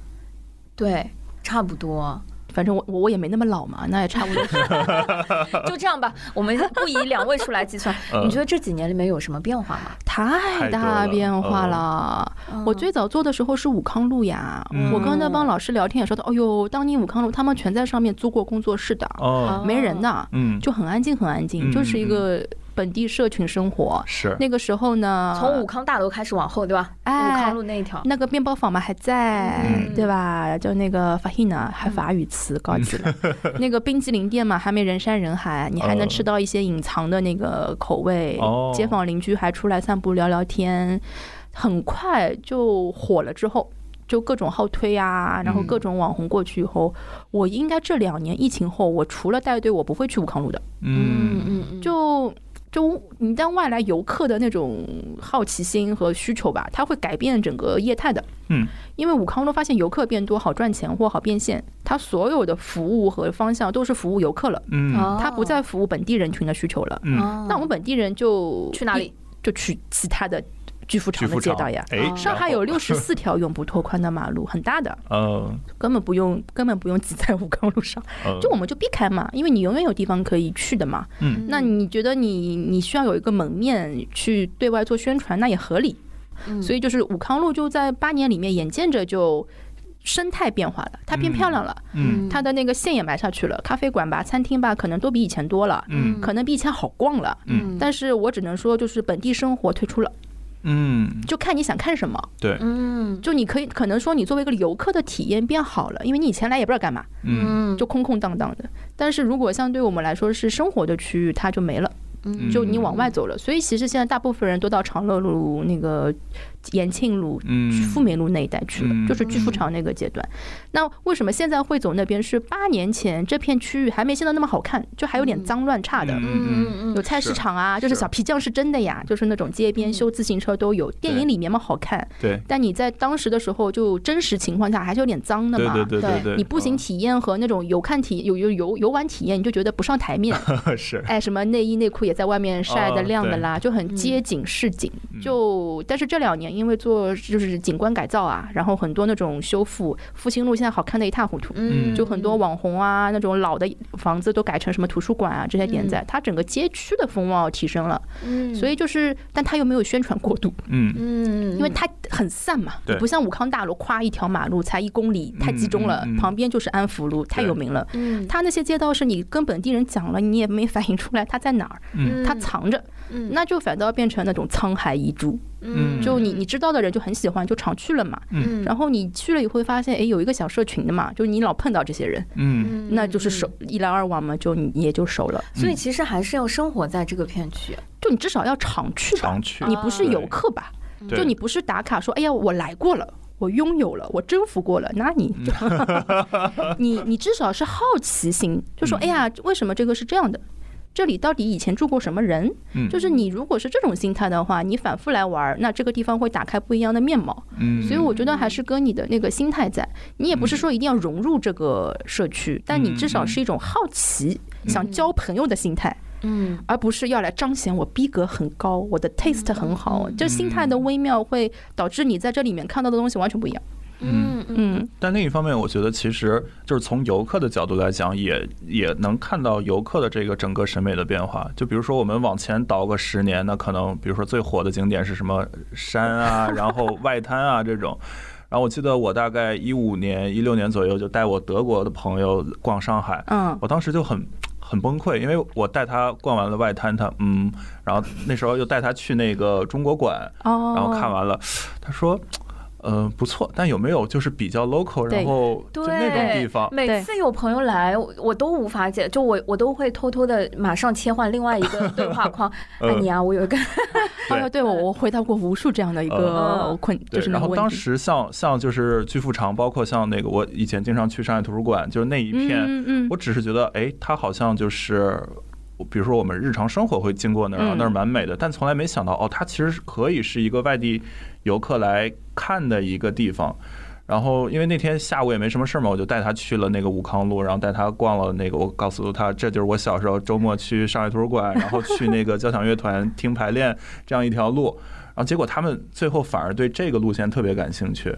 对，差不多。反正我我我也没那么老嘛，那也差不多。就这样吧，我们不以两位数来计算。你觉得这几年里面有什么变化吗？太大变化了。我最早做的时候是武康路呀，我跟那帮老师聊天也说到，哦呦，当年武康路他们全在上面租过工作室的，没人的，嗯，就很安静很安静，就是一个。本地社群生活是那个时候呢，从武康大楼开始往后，对吧？哎，武康路那一条，那个面包房嘛还在，对吧？就那个法希呢，还法语词高级了。那个冰激凌店嘛，还没人山人海，你还能吃到一些隐藏的那个口味。街坊邻居还出来散步聊聊天，很快就火了。之后就各种号推啊，然后各种网红过去以后，我应该这两年疫情后，我除了带队，我不会去武康路的。嗯嗯嗯，就。就你当外来游客的那种好奇心和需求吧，它会改变整个业态的。嗯，因为武康路发现游客变多，好赚钱或好变现，它所有的服务和方向都是服务游客了。嗯，它不再服务本地人群的需求了。嗯，那我们本地人就去哪里？就去其他的。巨富长的街道呀，上海有 六十四条永不拓宽的马路，很大的，嗯，根本不用，根本不用挤在武康路上，就我们就避开嘛，因为你永远有地方可以去的嘛。嗯，那你觉得你你需要有一个门面去对外做宣传，那也合理。所以就是武康路就在八年里面，眼见着就生态变化了，它变漂亮了，嗯，它的那个线也埋下去了，咖啡馆吧、餐厅吧，可能都比以前多了，嗯，可能比以前好逛了，嗯，但是我只能说，就是本地生活退出了。嗯，就看你想看什么。对，嗯，就你可以可能说你作为一个游客的体验变好了，因为你以前来也不知道干嘛，嗯，就空空荡荡的。但是如果相对我们来说是生活的区域，它就没了，就你往外走了。所以其实现在大部分人都到长乐路那个。延庆路、富民路那一带去了，就是巨富场那个阶段。那为什么现在汇总那边？是八年前这片区域还没现在那么好看，就还有点脏乱差的。嗯有菜市场啊，就是小皮匠是真的呀，就是那种街边修自行车都有。电影里面嘛好看，对。但你在当时的时候，就真实情况下还是有点脏的嘛。对对对对。你步行体验和那种游看体有有游游玩体验，你就觉得不上台面。是。哎，什么内衣内裤也在外面晒的亮的啦，就很街景市井。就但是这两年。因为做就是景观改造啊，然后很多那种修复，复兴路现在好看的一塌糊涂，嗯，就很多网红啊，那种老的房子都改成什么图书馆啊这些点在，它整个街区的风貌提升了，嗯，所以就是，但它又没有宣传过度，嗯。嗯，因为它很散嘛，不像武康大楼，夸一条马路才一公里，太集中了，旁边就是安福路，太有名了，嗯，它那些街道是你跟本地人讲了，你也没反映出来它在哪儿，嗯，它藏着，嗯，那就反倒变成那种沧海遗珠。嗯，就你你知道的人就很喜欢，就常去了嘛。嗯，然后你去了以后会发现，哎，有一个小社群的嘛，就是你老碰到这些人，嗯，那就是熟，一来二往嘛，就你也就熟了。所以其实还是要生活在这个片区，就你至少要常去，常去，你不是游客吧？就你不是打卡说，哎呀，我来过了，我拥有了，我征服过了，那你，你你至少是好奇心，就说，哎呀，为什么这个是这样的？这里到底以前住过什么人？嗯，就是你如果是这种心态的话，你反复来玩，那这个地方会打开不一样的面貌。嗯，所以我觉得还是跟你的那个心态在，你也不是说一定要融入这个社区，但你至少是一种好奇、想交朋友的心态。嗯，而不是要来彰显我逼格很高，我的 taste 很好。就心态的微妙会导致你在这里面看到的东西完全不一样。嗯嗯，但另一方面，我觉得其实就是从游客的角度来讲，也也能看到游客的这个整个审美的变化。就比如说，我们往前倒个十年，那可能比如说最火的景点是什么山啊，然后外滩啊这种。然后我记得我大概一五年、一六年左右就带我德国的朋友逛上海，嗯，我当时就很很崩溃，因为我带他逛完了外滩，他嗯，然后那时候又带他去那个中国馆，哦，然后看完了，他说。嗯，不错，但有没有就是比较 local，然后就那种地方？每次有朋友来，我都无法解，就我我都会偷偷的马上切换另外一个对话框。安妮啊，我有一个，对对，我我回答过无数这样的一个困，就是然后当时像像就是巨富长，包括像那个我以前经常去上海图书馆，就是那一片，我只是觉得，哎，它好像就是。比如说，我们日常生活会经过那儿，那儿蛮美的，但从来没想到，哦，它其实可以是一个外地游客来看的一个地方。然后，因为那天下午也没什么事嘛，我就带他去了那个武康路，然后带他逛了那个。我告诉他，这就是我小时候周末去上海图书馆，然后去那个交响乐团听排练这样一条路。然后结果他们最后反而对这个路线特别感兴趣，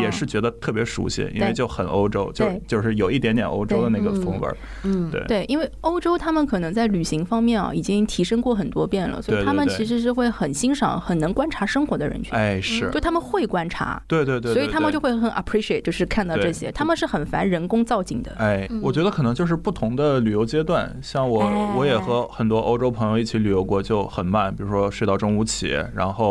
也是觉得特别熟悉，因为就很欧洲，就就是有一点点欧洲的那个风味儿。嗯，对对，因为欧洲他们可能在旅行方面啊已经提升过很多遍了，所以他们其实是会很欣赏、很能观察生活的人群。哎，是，就他们会观察。对对对。所以他们就会很 appreciate，就是看到这些，他们是很烦人工造景的。哎，我觉得可能就是不同的旅游阶段，像我我也和很多欧洲朋友一起旅游过，就很慢，比如说睡到中午起，然后。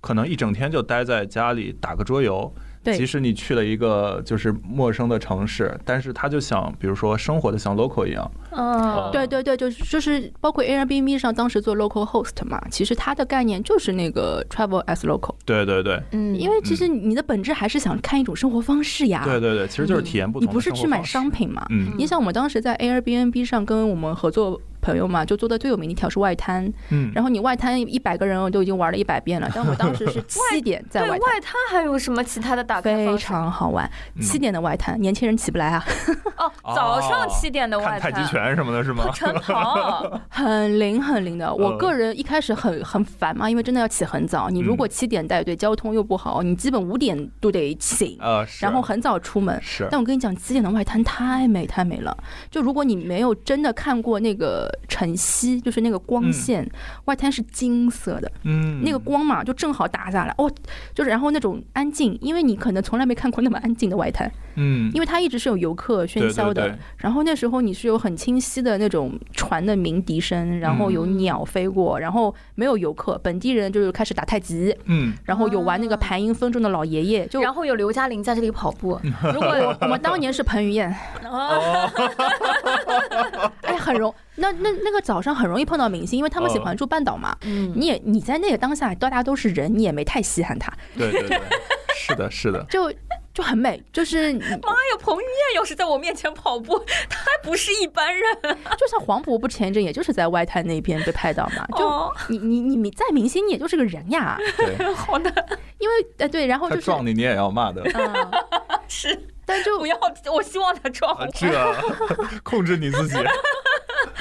可能一整天就待在家里打个桌游，即使你去了一个就是陌生的城市，但是他就想，比如说生活的像 local 一样。嗯，对对对，就是就是包括 Airbnb 上当时做 local host 嘛，其实它的概念就是那个 travel as local。对对对，嗯，因为其实你的本质还是想看一种生活方式呀。对对对，其实就是体验不同。你不是去买商品嘛？嗯，你想我们当时在 Airbnb 上跟我们合作。朋友嘛，就做的最有名的一条是外滩。嗯，然后你外滩一百个人我都已经玩了一百遍了，但我当时是 七点在外外滩还有什么其他的打开非常好玩，七点的外滩，年轻人起不来啊。哦，早上七点的外滩，太极拳什么的是吗？晨跑，很灵很灵的。我个人一开始很很烦嘛，因为真的要起很早。你如果七点带队，交通又不好，你基本五点都得醒，然后很早出门。是，但我跟你讲，七点的外滩太美太美了。就如果你没有真的看过那个晨曦，就是那个光线，外滩是金色的，嗯，那个光嘛，就正好打下来，哦，就是然后那种安静，因为你可能从来没看过那么安静的外滩，嗯，因为它一直是有游客喧嚣的，然后那时候你是有很清晰的那种船的鸣笛声，然后有鸟飞过，然后没有游客，本地人就是开始打太极，嗯，然后有玩那个盘音风筝的老爷爷，就然后有刘嘉玲在这里跑步，如果 我们当年是彭于晏。哎，很容那那那个早上很容易碰到明星，因为他们喜欢住半岛嘛。嗯，你也你在那个当下，大家都是人，你也没太稀罕他。对对对，是的，是的，就就很美。就是 妈呀，彭于晏要是在我面前跑步，他还不是一般人。就像黄渤不前一阵，也就是在外滩那边被拍到嘛。就你你你再明星，你也就是个人呀。对，好的。因为呃对，然后就撞你，你也要骂的。是。但就不要，我希望他撞我。这控制你自己，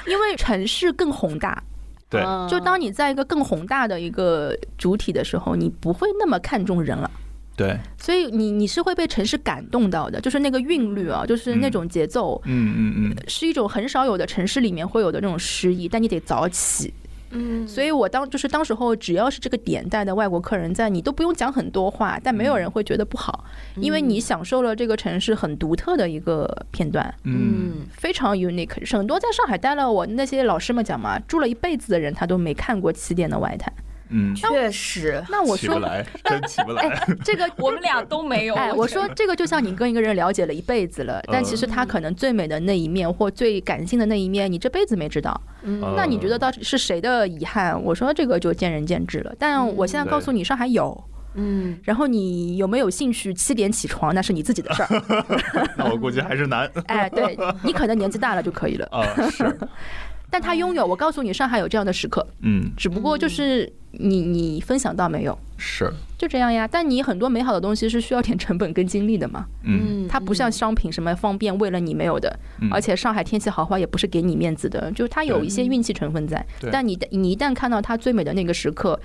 因为城市更宏大。对，就当你在一个更宏大的一个主体的时候，你不会那么看重人了。对，所以你你是会被城市感动到的，就是那个韵律啊，就是那种节奏，嗯嗯嗯，是一种很少有的城市里面会有的那种诗意，但你得早起。嗯，所以我当就是当时候，只要是这个点带的外国客人在，你都不用讲很多话，但没有人会觉得不好，因为你享受了这个城市很独特的一个片段，嗯，非常 unique。很多在上海待了，我那些老师们讲嘛，住了一辈子的人，他都没看过起点的外滩。嗯，确实。那我说，真起不来。这个我们俩都没有。哎，我说这个就像你跟一个人了解了一辈子了，但其实他可能最美的那一面或最感性的那一面，你这辈子没知道。嗯。那你觉得到底是谁的遗憾？我说这个就见仁见智了。但我现在告诉你，上海有。嗯。然后你有没有兴趣七点起床？那是你自己的事儿。那我估计还是难。哎，对你可能年纪大了就可以了。啊，是。但他拥有，我告诉你，上海有这样的时刻。嗯。只不过就是。你你分享到没有？是就这样呀。但你很多美好的东西是需要点成本跟精力的嘛。嗯，它不像商品什么方便为了你没有的。而且上海天气好坏也不是给你面子的，就它有一些运气成分在。但你你一旦看到它最美的那个时刻，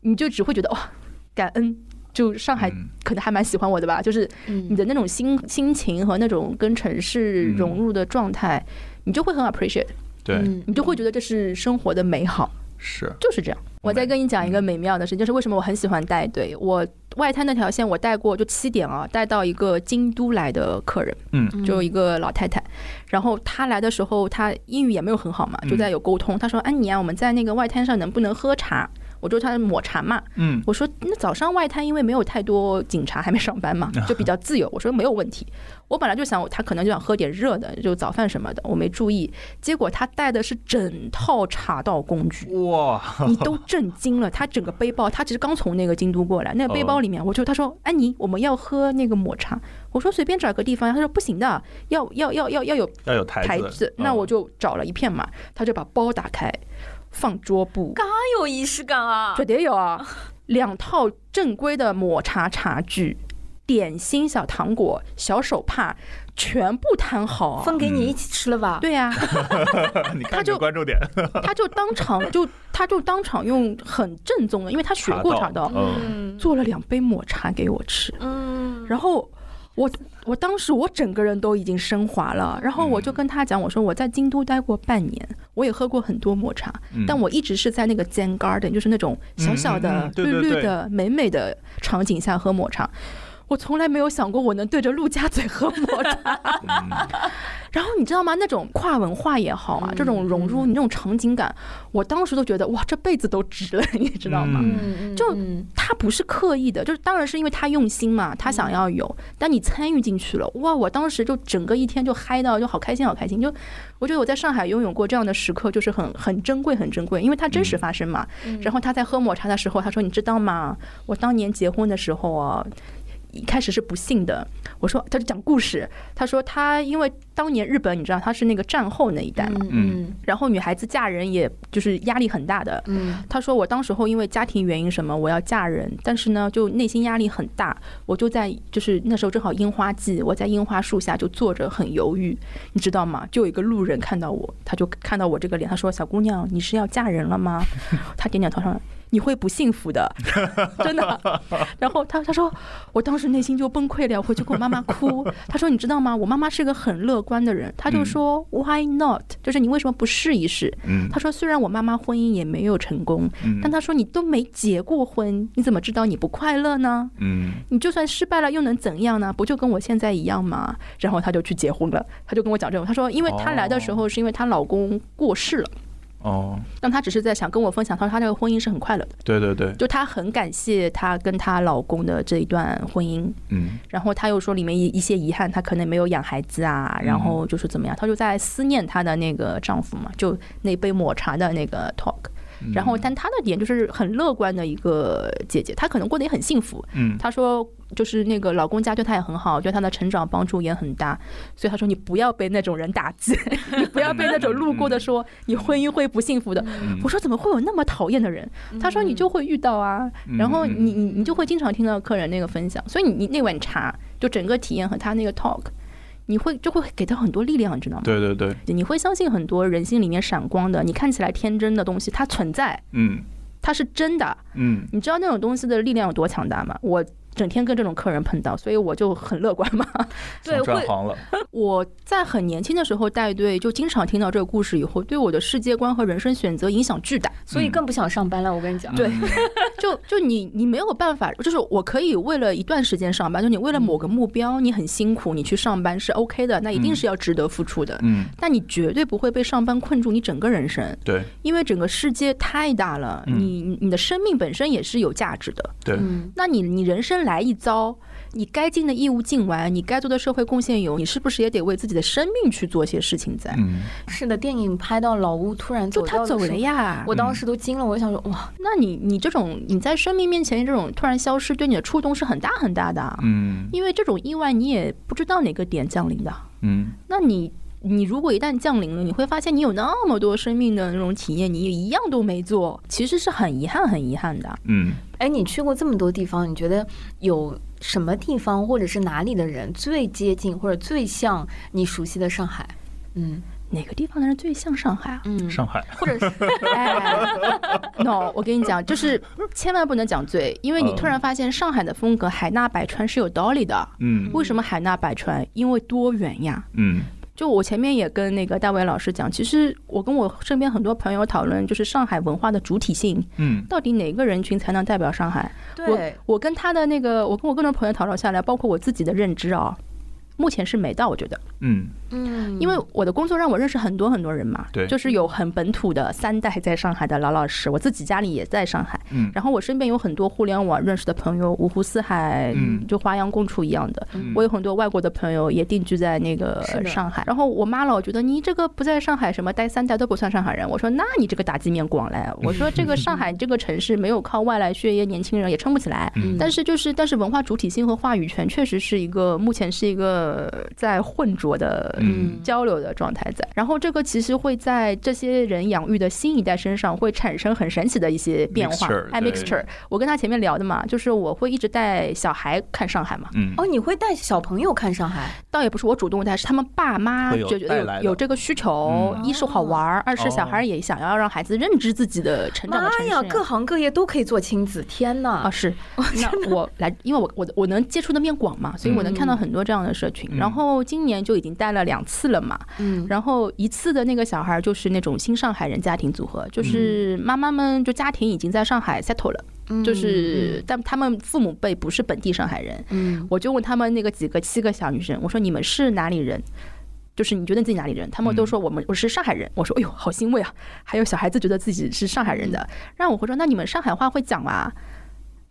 你就只会觉得哇，感恩。就上海可能还蛮喜欢我的吧，就是你的那种心心情和那种跟城市融入的状态，你就会很 appreciate。对，你就会觉得这是生活的美好。是，就是这样。我再跟你讲一个美妙的事，就是为什么我很喜欢带队。我外滩那条线我带过，就七点啊，带到一个京都来的客人，嗯，就一个老太太。然后她来的时候，她英语也没有很好嘛，就在有沟通。她说：“安妮啊，我们在那个外滩上能不能喝茶？”我就他抹茶嘛，嗯，我说那早上外滩因为没有太多警察还没上班嘛，就比较自由。我说没有问题。我本来就想他可能就想喝点热的，就早饭什么的，我没注意。结果他带的是整套茶道工具，哇，你都震惊了。他整个背包，他其实刚从那个京都过来，那个背包里面，我就他说安妮，我们要喝那个抹茶。我说随便找个地方，他说不行的，要要要要要有要有台子。那我就找了一片嘛，他就把包打开。放桌布，嘎有仪式感啊！绝对有啊！两套正规的抹茶茶具、点心、小糖果、小手帕，全部摊好，分给你一起吃了吧？对呀，他就关注点，他就当场就他就当场用很正宗的，因为他学过茶道，做了两杯抹茶给我吃，嗯，然后。我我当时我整个人都已经升华了，然后我就跟他讲，我说我在京都待过半年，我也喝过很多抹茶，但我一直是在那个 Zen Garden，就是那种小小的绿绿的美美的场景下喝抹茶。我从来没有想过我能对着陆家嘴喝 抹茶，然后你知道吗？那种跨文化也好啊，这种融入你那种场景感，我当时都觉得哇，这辈子都值了，你知道吗？就他不是刻意的，就是当然是因为他用心嘛，他想要有，但你参与进去了，哇！我当时就整个一天就嗨到就好开心，好开心。就我觉得我在上海拥有过这样的时刻，就是很很珍贵，很珍贵，因为它真实发生嘛。然后他在喝抹茶的时候，他说：“你知道吗？我当年结婚的时候啊。”一开始是不信的。我说，他就讲故事。他说他因为当年日本，你知道他是那个战后那一代嘛，嗯，然后女孩子嫁人也就是压力很大的。嗯，他说我当时候因为家庭原因什么，我要嫁人，但是呢，就内心压力很大，我就在就是那时候正好樱花季，我在樱花树下就坐着很犹豫，你知道吗？就有一个路人看到我，他就看到我这个脸，他说：“小姑娘，你是要嫁人了吗？”他点点头说。你会不幸福的，真的。然后他他说，我当时内心就崩溃了，我回去跟我妈妈哭。他说，你知道吗？我妈妈是个很乐观的人，他就说，Why not？就是你为什么不试一试？他说，虽然我妈妈婚姻也没有成功，但他说你都没结过婚，你怎么知道你不快乐呢？嗯，你就算失败了又能怎样呢？不就跟我现在一样吗？然后他就去结婚了，他就跟我讲这种，他说，因为她来的时候是因为她老公过世了。哦，但她只是在想跟我分享，她说她这个婚姻是很快乐的。对对对，就她很感谢她跟她老公的这一段婚姻。嗯，然后她又说里面一一些遗憾，她可能没有养孩子啊，然后就是怎么样，她就在思念她的那个丈夫嘛，就那杯抹茶的那个 talk。然后，但她的点就是很乐观的一个姐姐，她可能过得也很幸福。嗯，她说就是那个老公家对她也很好，对她的成长帮助也很大。所以她说你不要被那种人打击，你不要被那种路过的说你婚姻会不幸福的。我说怎么会有那么讨厌的人？她说你就会遇到啊，然后你你你就会经常听到客人那个分享，所以你你那碗茶就整个体验和他那个 talk。你会就会给他很多力量，你知道吗？对对对，你会相信很多人性里面闪光的，你看起来天真的东西，它存在，嗯，它是真的，嗯，你知道那种东西的力量有多强大吗？我。整天跟这种客人碰到，所以我就很乐观嘛。对，转行了。我在很年轻的时候带队，就经常听到这个故事，以后对我的世界观和人生选择影响巨大，所以更不想上班了。我跟你讲，对，就就你你没有办法，就是我可以为了一段时间上班，就你为了某个目标，你很辛苦，你去上班是 OK 的，那一定是要值得付出的。嗯，但你绝对不会被上班困住你整个人生。对，因为整个世界太大了，你你的生命本身也是有价值的。对，那你你人生。来一遭，你该尽的义务尽完，你该做的社会贡献有，你是不是也得为自己的生命去做些事情？在，是的，电影拍到老吴突然就他走了呀，我当时都惊了，我想说哇，那你你这种你在生命面前这种突然消失，对你的触动是很大很大的，嗯，因为这种意外你也不知道哪个点降临的，嗯，那你。你如果一旦降临了，你会发现你有那么多生命的那种体验，你一样都没做，其实是很遗憾、很遗憾的。嗯，哎，你去过这么多地方，你觉得有什么地方或者是哪里的人最接近或者最像你熟悉的上海？嗯，哪个地方的人最像上海啊？嗯，上海，或者是？No，我跟你讲，就是千万不能讲最，因为你突然发现上海的风格海纳百川是有道理的。嗯，为什么海纳百川？因为多元呀。嗯。就我前面也跟那个大伟老师讲，其实我跟我身边很多朋友讨论，就是上海文化的主体性，嗯，到底哪个人群才能代表上海？对，我跟他的那个，我跟我各种朋友讨论下来，包括我自己的认知啊。目前是没到，我觉得，嗯。嗯，因为我的工作让我认识很多很多人嘛，对，就是有很本土的三代在上海的老老师，我自己家里也在上海，嗯，然后我身边有很多互联网认识的朋友，五湖四海，嗯，就华阳共处一样的，我有很多外国的朋友也定居在那个上海，然后我妈老觉得你这个不在上海，什么待三代都不算上海人，我说那你这个打击面广嘞，我说这个上海这个城市没有靠外来血液，年轻人也撑不起来，嗯。但是就是但是文化主体性和话语权确实是一个目前是一个。呃，在混浊的交流的状态在，然后这个其实会在这些人养育的新一代身上会产生很神奇的一些变化。i mixture，我跟他前面聊的嘛，就是我会一直带小孩看上海嘛。嗯。哦，你会带小朋友看上海？倒也不是我主动带，是他们爸妈就觉得有有这个需求。一是好玩，二是小孩也想要让孩子认知自己的成长的城市。妈呀，各行各业都可以做亲子，天呐！啊，是。那我来，因为我我我能接触的面广嘛，所以我能看到很多这样的社群。然后今年就已经带了两次了嘛，嗯，然后一次的那个小孩就是那种新上海人家庭组合，就是妈妈们就家庭已经在上海 settle 了，就是但他们父母辈不是本地上海人，嗯，我就问他们那个几个七个小女生，我说你们是哪里人？就是你觉得自己哪里人？他们都说我们我是上海人。我说哎呦好欣慰啊！还有小孩子觉得自己是上海人的，让我会说那你们上海话会讲吗？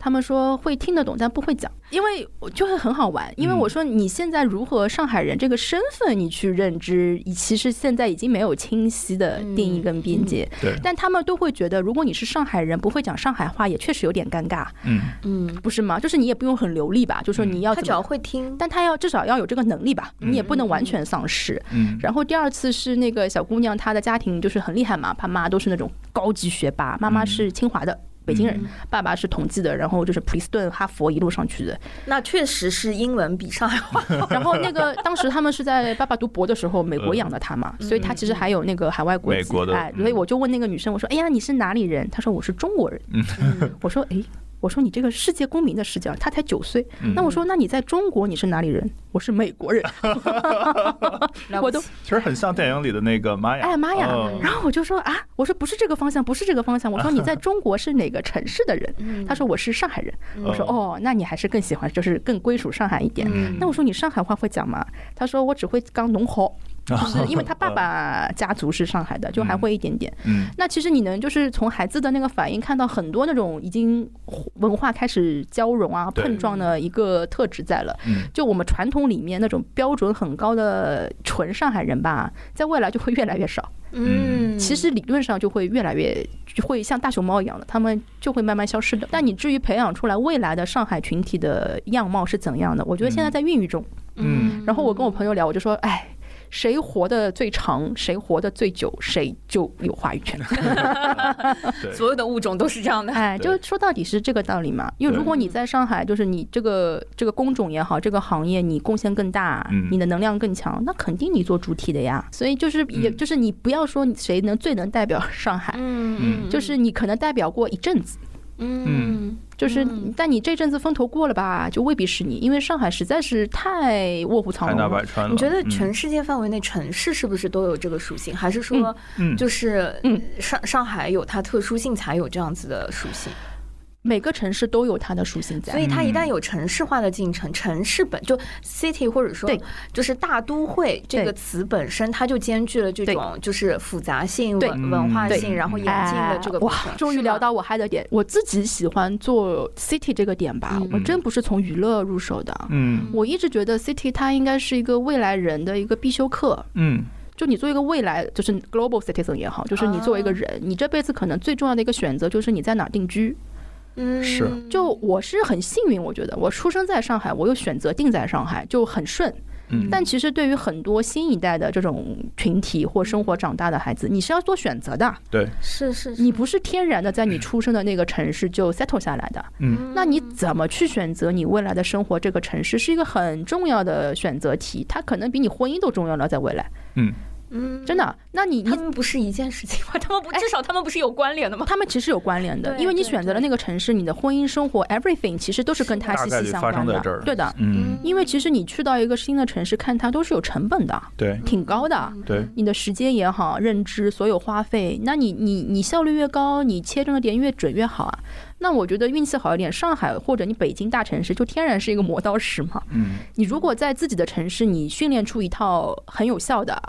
他们说会听得懂，但不会讲，因为就会很好玩。因为我说你现在如何上海人这个身份，你去认知，其实现在已经没有清晰的定义跟边界。对，但他们都会觉得，如果你是上海人，不会讲上海话，也确实有点尴尬。嗯嗯，不是吗？就是你也不用很流利吧？就说你要他只要会听，但他要至少要有这个能力吧？你也不能完全丧失。嗯。然后第二次是那个小姑娘，她的家庭就是很厉害嘛，爸妈都是那种高级学霸，妈妈是清华的。北京人，爸爸是统计的，然后就是普林斯顿、哈佛一路上去的。那确实是英文比上海话。然后那个当时他们是在爸爸读博的时候，美国养的他嘛，所以他其实还有那个海外国籍。哎，所以我就问那个女生，我说：“哎呀，你是哪里人？”她说：“我是中国人。”我说：“哎。”我说你这个世界公民的视角，他才九岁。那我说，那你在中国你是哪里人？我是美国人。我都其实很像电影里的那个玛雅。哎，玛雅。然后我就说啊，我说不是这个方向，不是这个方向。我说你在中国是哪个城市的人？他说我是上海人。我说哦，那你还是更喜欢，就是更归属上海一点。那我说你上海话会讲吗？他说我只会讲农好。就是因为他爸爸家族是上海的，就还会一点点。嗯，那其实你能就是从孩子的那个反应看到很多那种已经文化开始交融啊、碰撞的一个特质在了。嗯，就我们传统里面那种标准很高的纯上海人吧，在未来就会越来越少。嗯，其实理论上就会越来越会像大熊猫一样的，他们就会慢慢消失的。但你至于培养出来未来的上海群体的样貌是怎样的，我觉得现在在孕育中。嗯，然后我跟我朋友聊，我就说，哎。谁活得最长，谁活得最久，谁就有话语权。所有的物种都是这样的，哎，就说到底是这个道理嘛。因为如果你在上海，就是你这个这个工种也好，这个行业你贡献更大，你的能量更强，那肯定你做主体的呀。所以就是，也就是你不要说谁能最能代表上海，嗯，就是你可能代表过一阵子。嗯，就是，但你这阵子风头过了吧，就未必是你，因为上海实在是太卧虎藏龙了。你觉得全世界范围内城市是不是都有这个属性，还是说，就是上上海有它特殊性才有这样子的属性？每个城市都有它的属性在，所以它一旦有城市化的进程，城市本就 city 或者说就是大都会这个词本身，它就兼具了这种就是复杂性、文文化性，然后演进的这个。哇，终于聊到我嗨的点，我自己喜欢做 city 这个点吧，我真不是从娱乐入手的。嗯，我一直觉得 city 它应该是一个未来人的一个必修课。嗯，就你做一个未来就是 global citizen 也好，就是你作为一个人，你这辈子可能最重要的一个选择就是你在哪定居。嗯，是，就我是很幸运，我觉得我出生在上海，我又选择定在上海，就很顺。嗯，但其实对于很多新一代的这种群体或生活长大的孩子，你是要做选择的。对，是是，你不是天然的在你出生的那个城市就 settle 下来的。嗯，那你怎么去选择你未来的生活？这个城市是一个很重要的选择题，它可能比你婚姻都重要了，在未来。嗯。嗯，真的？那你他们不是一件事情吗？他们不至少他们不是有关联的吗？他们其实有关联的，因为你选择了那个城市，你的婚姻生活 everything 其实都是跟他息息相关的。对的，嗯，因为其实你去到一个新的城市看它都是有成本的，对，挺高的。对，你的时间也好，认知所有花费，那你你你效率越高，你切中的点越准越好啊。那我觉得运气好一点，上海或者你北京大城市就天然是一个磨刀石嘛。嗯，你如果在自己的城市，你训练出一套很有效的。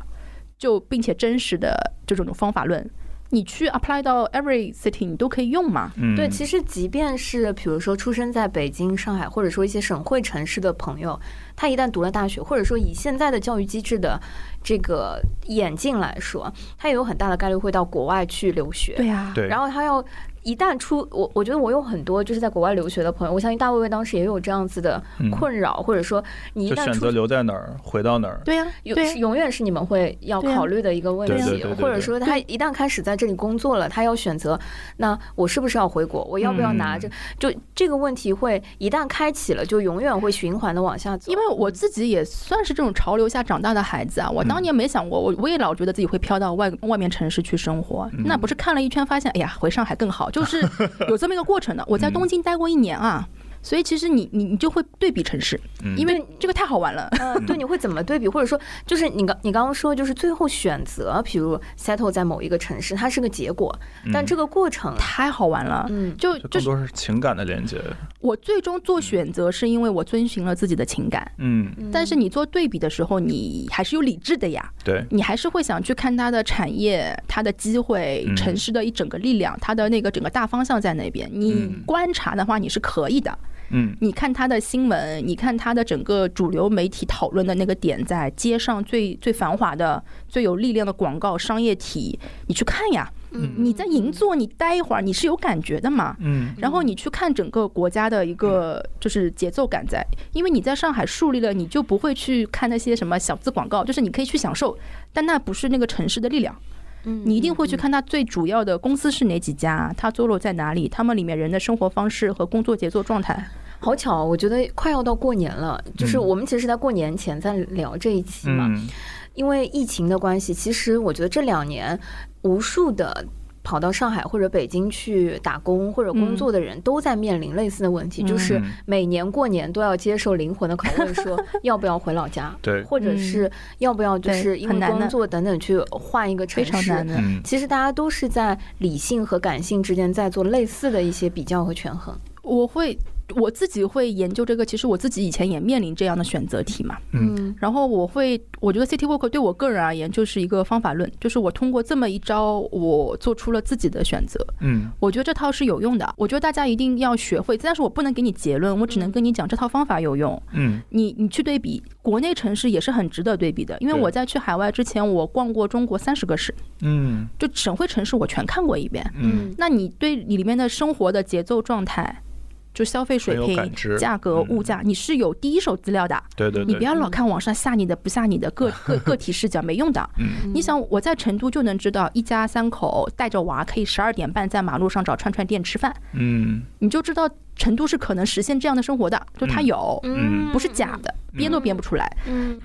就并且真实的这种方法论，你去 apply 到 every city，你都可以用嘛？对，其实即便是比如说出生在北京、上海，或者说一些省会城市的朋友，他一旦读了大学，或者说以现在的教育机制的这个演进来说，他也有很大的概率会到国外去留学。对呀，对，然后他要。一旦出我，我觉得我有很多就是在国外留学的朋友，我相信大卫卫当时也有这样子的困扰，或者说你一旦选择留在哪儿，回到哪儿，对呀，永永远是你们会要考虑的一个问题，或者说他一旦开始在这里工作了，他要选择，那我是不是要回国？我要不要拿着？就这个问题会一旦开启了，就永远会循环的往下走。因为我自己也算是这种潮流下长大的孩子啊，我当年没想过，我我也老觉得自己会飘到外外面城市去生活，那不是看了一圈发现，哎呀，回上海更好，就是。有这么一个过程的，我在东京待过一年啊，所以其实你你你就会对比城市，因为这个太好玩了。嗯，对，你会怎么对比？或者说，就是你刚你刚刚说，就是最后选择，比如 settle 在某一个城市，它是个结果，但这个过程太好玩了。嗯，就更多是情感的连接。我最终做选择是因为我遵循了自己的情感。嗯，但是你做对比的时候，你还是有理智的呀。对，你还是会想去看它的产业、它的机会、城市的一整个力量、它的那个整个大方向在那边。你观察的话，你是可以的。嗯，你看他的新闻，你看他的整个主流媒体讨论的那个点，在街上最最繁华的、最有力量的广告商业体，你去看呀。嗯，你在银座，你待一会儿，你是有感觉的嘛。嗯，然后你去看整个国家的一个就是节奏感在，因为你在上海树立了，你就不会去看那些什么小资广告，就是你可以去享受，但那不是那个城市的力量。嗯，你一定会去看它最主要的公司是哪几家，它坐落在哪里，他们里面人的生活方式和工作节奏状态。好巧，我觉得快要到过年了，就是我们其实，在过年前在聊这一期嘛，因为疫情的关系，其实我觉得这两年无数的。跑到上海或者北京去打工或者工作的人都在面临类似的问题，就是每年过年都要接受灵魂的拷问，说 要不要回老家，对，或者是要不要就是因为工作等等去换一个城市。其实大家都是在理性和感性之间在做类似的一些比较和权衡。我会。我自己会研究这个，其实我自己以前也面临这样的选择题嘛。嗯，然后我会，我觉得 City Walk 对我个人而言就是一个方法论，就是我通过这么一招，我做出了自己的选择。嗯，我觉得这套是有用的，我觉得大家一定要学会，但是我不能给你结论，我只能跟你讲这套方法有用。嗯，你你去对比国内城市也是很值得对比的，因为我在去海外之前，我逛过中国三十个市。嗯，就省会城市我全看过一遍。嗯，那你对你里面的生活的节奏状态？就消费水平、价格、物价，你是有第一手资料的。对对，你不要老看网上吓你的不吓你的个 个个体视角，没用的。你想我在成都就能知道，一家三口带着娃可以十二点半在马路上找串串店吃饭。嗯，你就知道。成都是可能实现这样的生活的，就它有，不是假的，编都编不出来。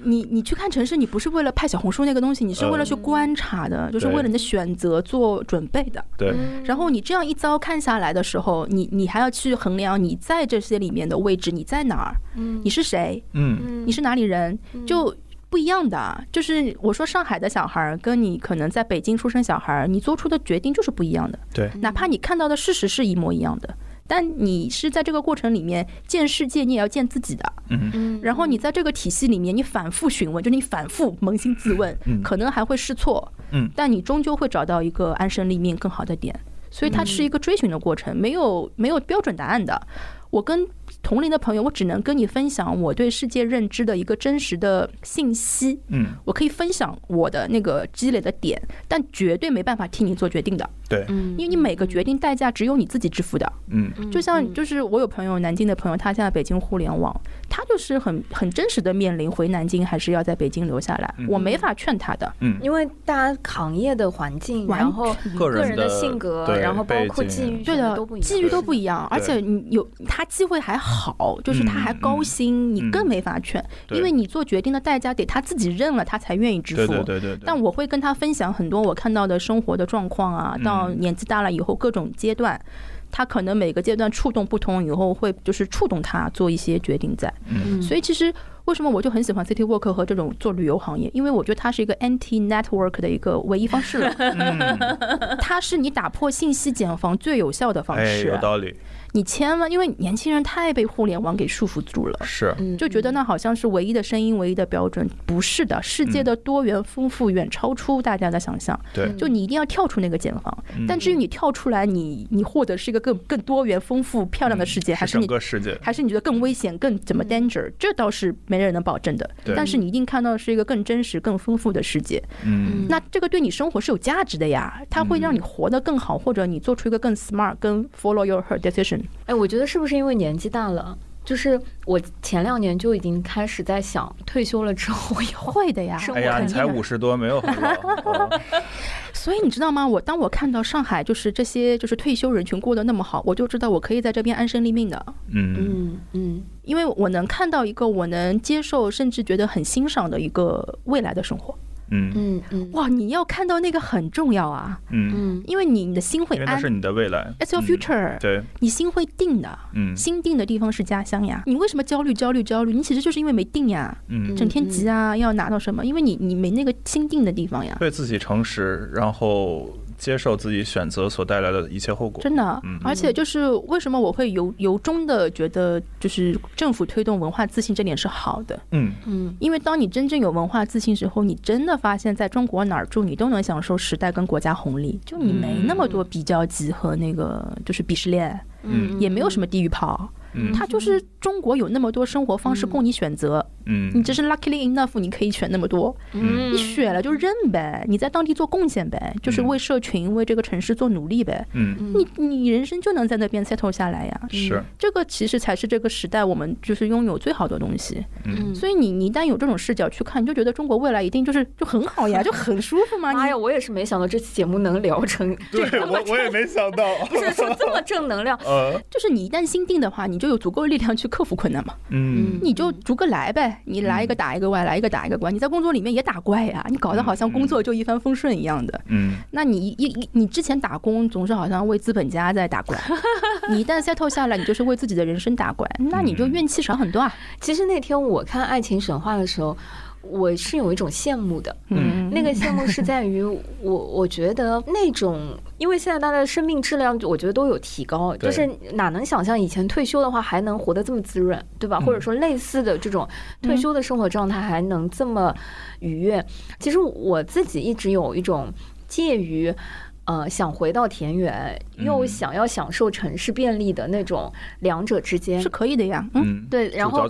你你去看城市，你不是为了拍小红书那个东西，你是为了去观察的，就是为了你的选择做准备的。对。然后你这样一遭看下来的时候，你你还要去衡量你在这些里面的位置，你在哪儿？你是谁？嗯，你是哪里人？就不一样的。就是我说上海的小孩儿跟你可能在北京出生小孩儿，你做出的决定就是不一样的。对。哪怕你看到的事实是一模一样的。但你是在这个过程里面见世界，你也要见自己的。嗯然后你在这个体系里面，你反复询问，就是你反复扪心自问，可能还会试错。嗯。但你终究会找到一个安身立命更好的点，所以它是一个追寻的过程，没有没有标准答案的。我跟同龄的朋友，我只能跟你分享我对世界认知的一个真实的信息。嗯，我可以分享我的那个积累的点，但绝对没办法替你做决定的。对，因为你每个决定代价只有你自己支付的。嗯，就像就是我有朋友，南京的朋友，他现在北京互联网，他就是很很真实的面临回南京还是要在北京留下来，我没法劝他的。嗯，因为大家行业的环境，然后个人的性格，然后包括际遇，对的，际遇都不一样，而且你有他机会还。好，就是他还高薪，你更没法劝，因为你做决定的代价得他自己认了，他才愿意支付。对对对。但我会跟他分享很多我看到的生活的状况啊，到年纪大了以后各种阶段，他可能每个阶段触动不同，以后会就是触动他做一些决定在。嗯。所以其实为什么我就很喜欢 City work 和这种做旅游行业，因为我觉得它是一个 anti network 的一个唯一方式了。嗯。它是你打破信息茧房最有效的方式。有道理。你千万，因为年轻人太被互联网给束缚住了，是，就觉得那好像是唯一的声音，唯一的标准，不是的，世界的多元丰富远超出大家的想象。对，就你一定要跳出那个茧房。但至于你跳出来，你你获得是一个更更多元丰富漂亮的世界，还是你个世界，还是你觉得更危险、更怎么 danger？这倒是没人能保证的。但是你一定看到的是一个更真实、更丰富的世界。嗯，那这个对你生活是有价值的呀，它会让你活得更好，或者你做出一个更 smart、跟 follow your heart decision。哎，我觉得是不是？因为年纪大了，就是我前两年就已经开始在想，退休了之后也会的呀。哎呀，你才五十多，没有很老。所以你知道吗？我当我看到上海就是这些就是退休人群过得那么好，我就知道我可以在这边安身立命的。嗯嗯嗯，因为我能看到一个我能接受，甚至觉得很欣赏的一个未来的生活。嗯。嗯嗯，哇，你要看到那个很重要啊，嗯。嗯，因为你你的心会安，那是你的未来，It's your future，对，你心会定的，嗯，心定的地方是家乡呀。你为什么焦虑焦虑焦虑？你其实就是因为没定呀，嗯，整天急啊，要拿到什么？因为你你没那个心定的地方呀。对自己诚实，然后。接受自己选择所带来的一切后果，真的，而且就是为什么我会由由衷的觉得，就是政府推动文化自信这点是好的，嗯。嗯，因为当你真正有文化自信时候，你真的发现在中国哪儿住你都能享受时代跟国家红利，就你没那么多比较级和那个就是鄙视链，嗯，也没有什么地域炮。它就是中国有那么多生活方式供你选择，嗯，你只是 luckily enough，你可以选那么多，嗯，你选了就认呗，你在当地做贡献呗，就是为社群、为这个城市做努力呗，嗯，你你人生就能在那边 settle 下来呀，是，这个其实才是这个时代我们就是拥有最好的东西，嗯，所以你你一旦有这种视角去看，你就觉得中国未来一定就是就很好呀，就很舒服嘛。妈呀，我也是没想到这期节目能聊成，对我 我也没想到，不是说这么正能量，呃，就是你一旦心定的话，你就。就有足够力量去克服困难嘛？嗯，你就逐个来呗，你来一个打一个怪，来一个打一个怪。你在工作里面也打怪呀，你搞得好像工作就一帆风顺一样的。嗯，那你一一你之前打工总是好像为资本家在打怪，你一旦 settle 下来，你就是为自己的人生打怪，那你就怨气少很多啊。其实那天我看《爱情神话》的时候。我是有一种羡慕的，嗯，那个羡慕是在于我，我觉得那种，因为现在大家的生命质量，我觉得都有提高，就是哪能想象以前退休的话还能活得这么滋润，对吧？或者说类似的这种退休的生活状态还能这么愉悦？其实我自己一直有一种介于，呃，想回到田园，又想要享受城市便利的那种两者之间，是可以的呀，嗯，对，然后。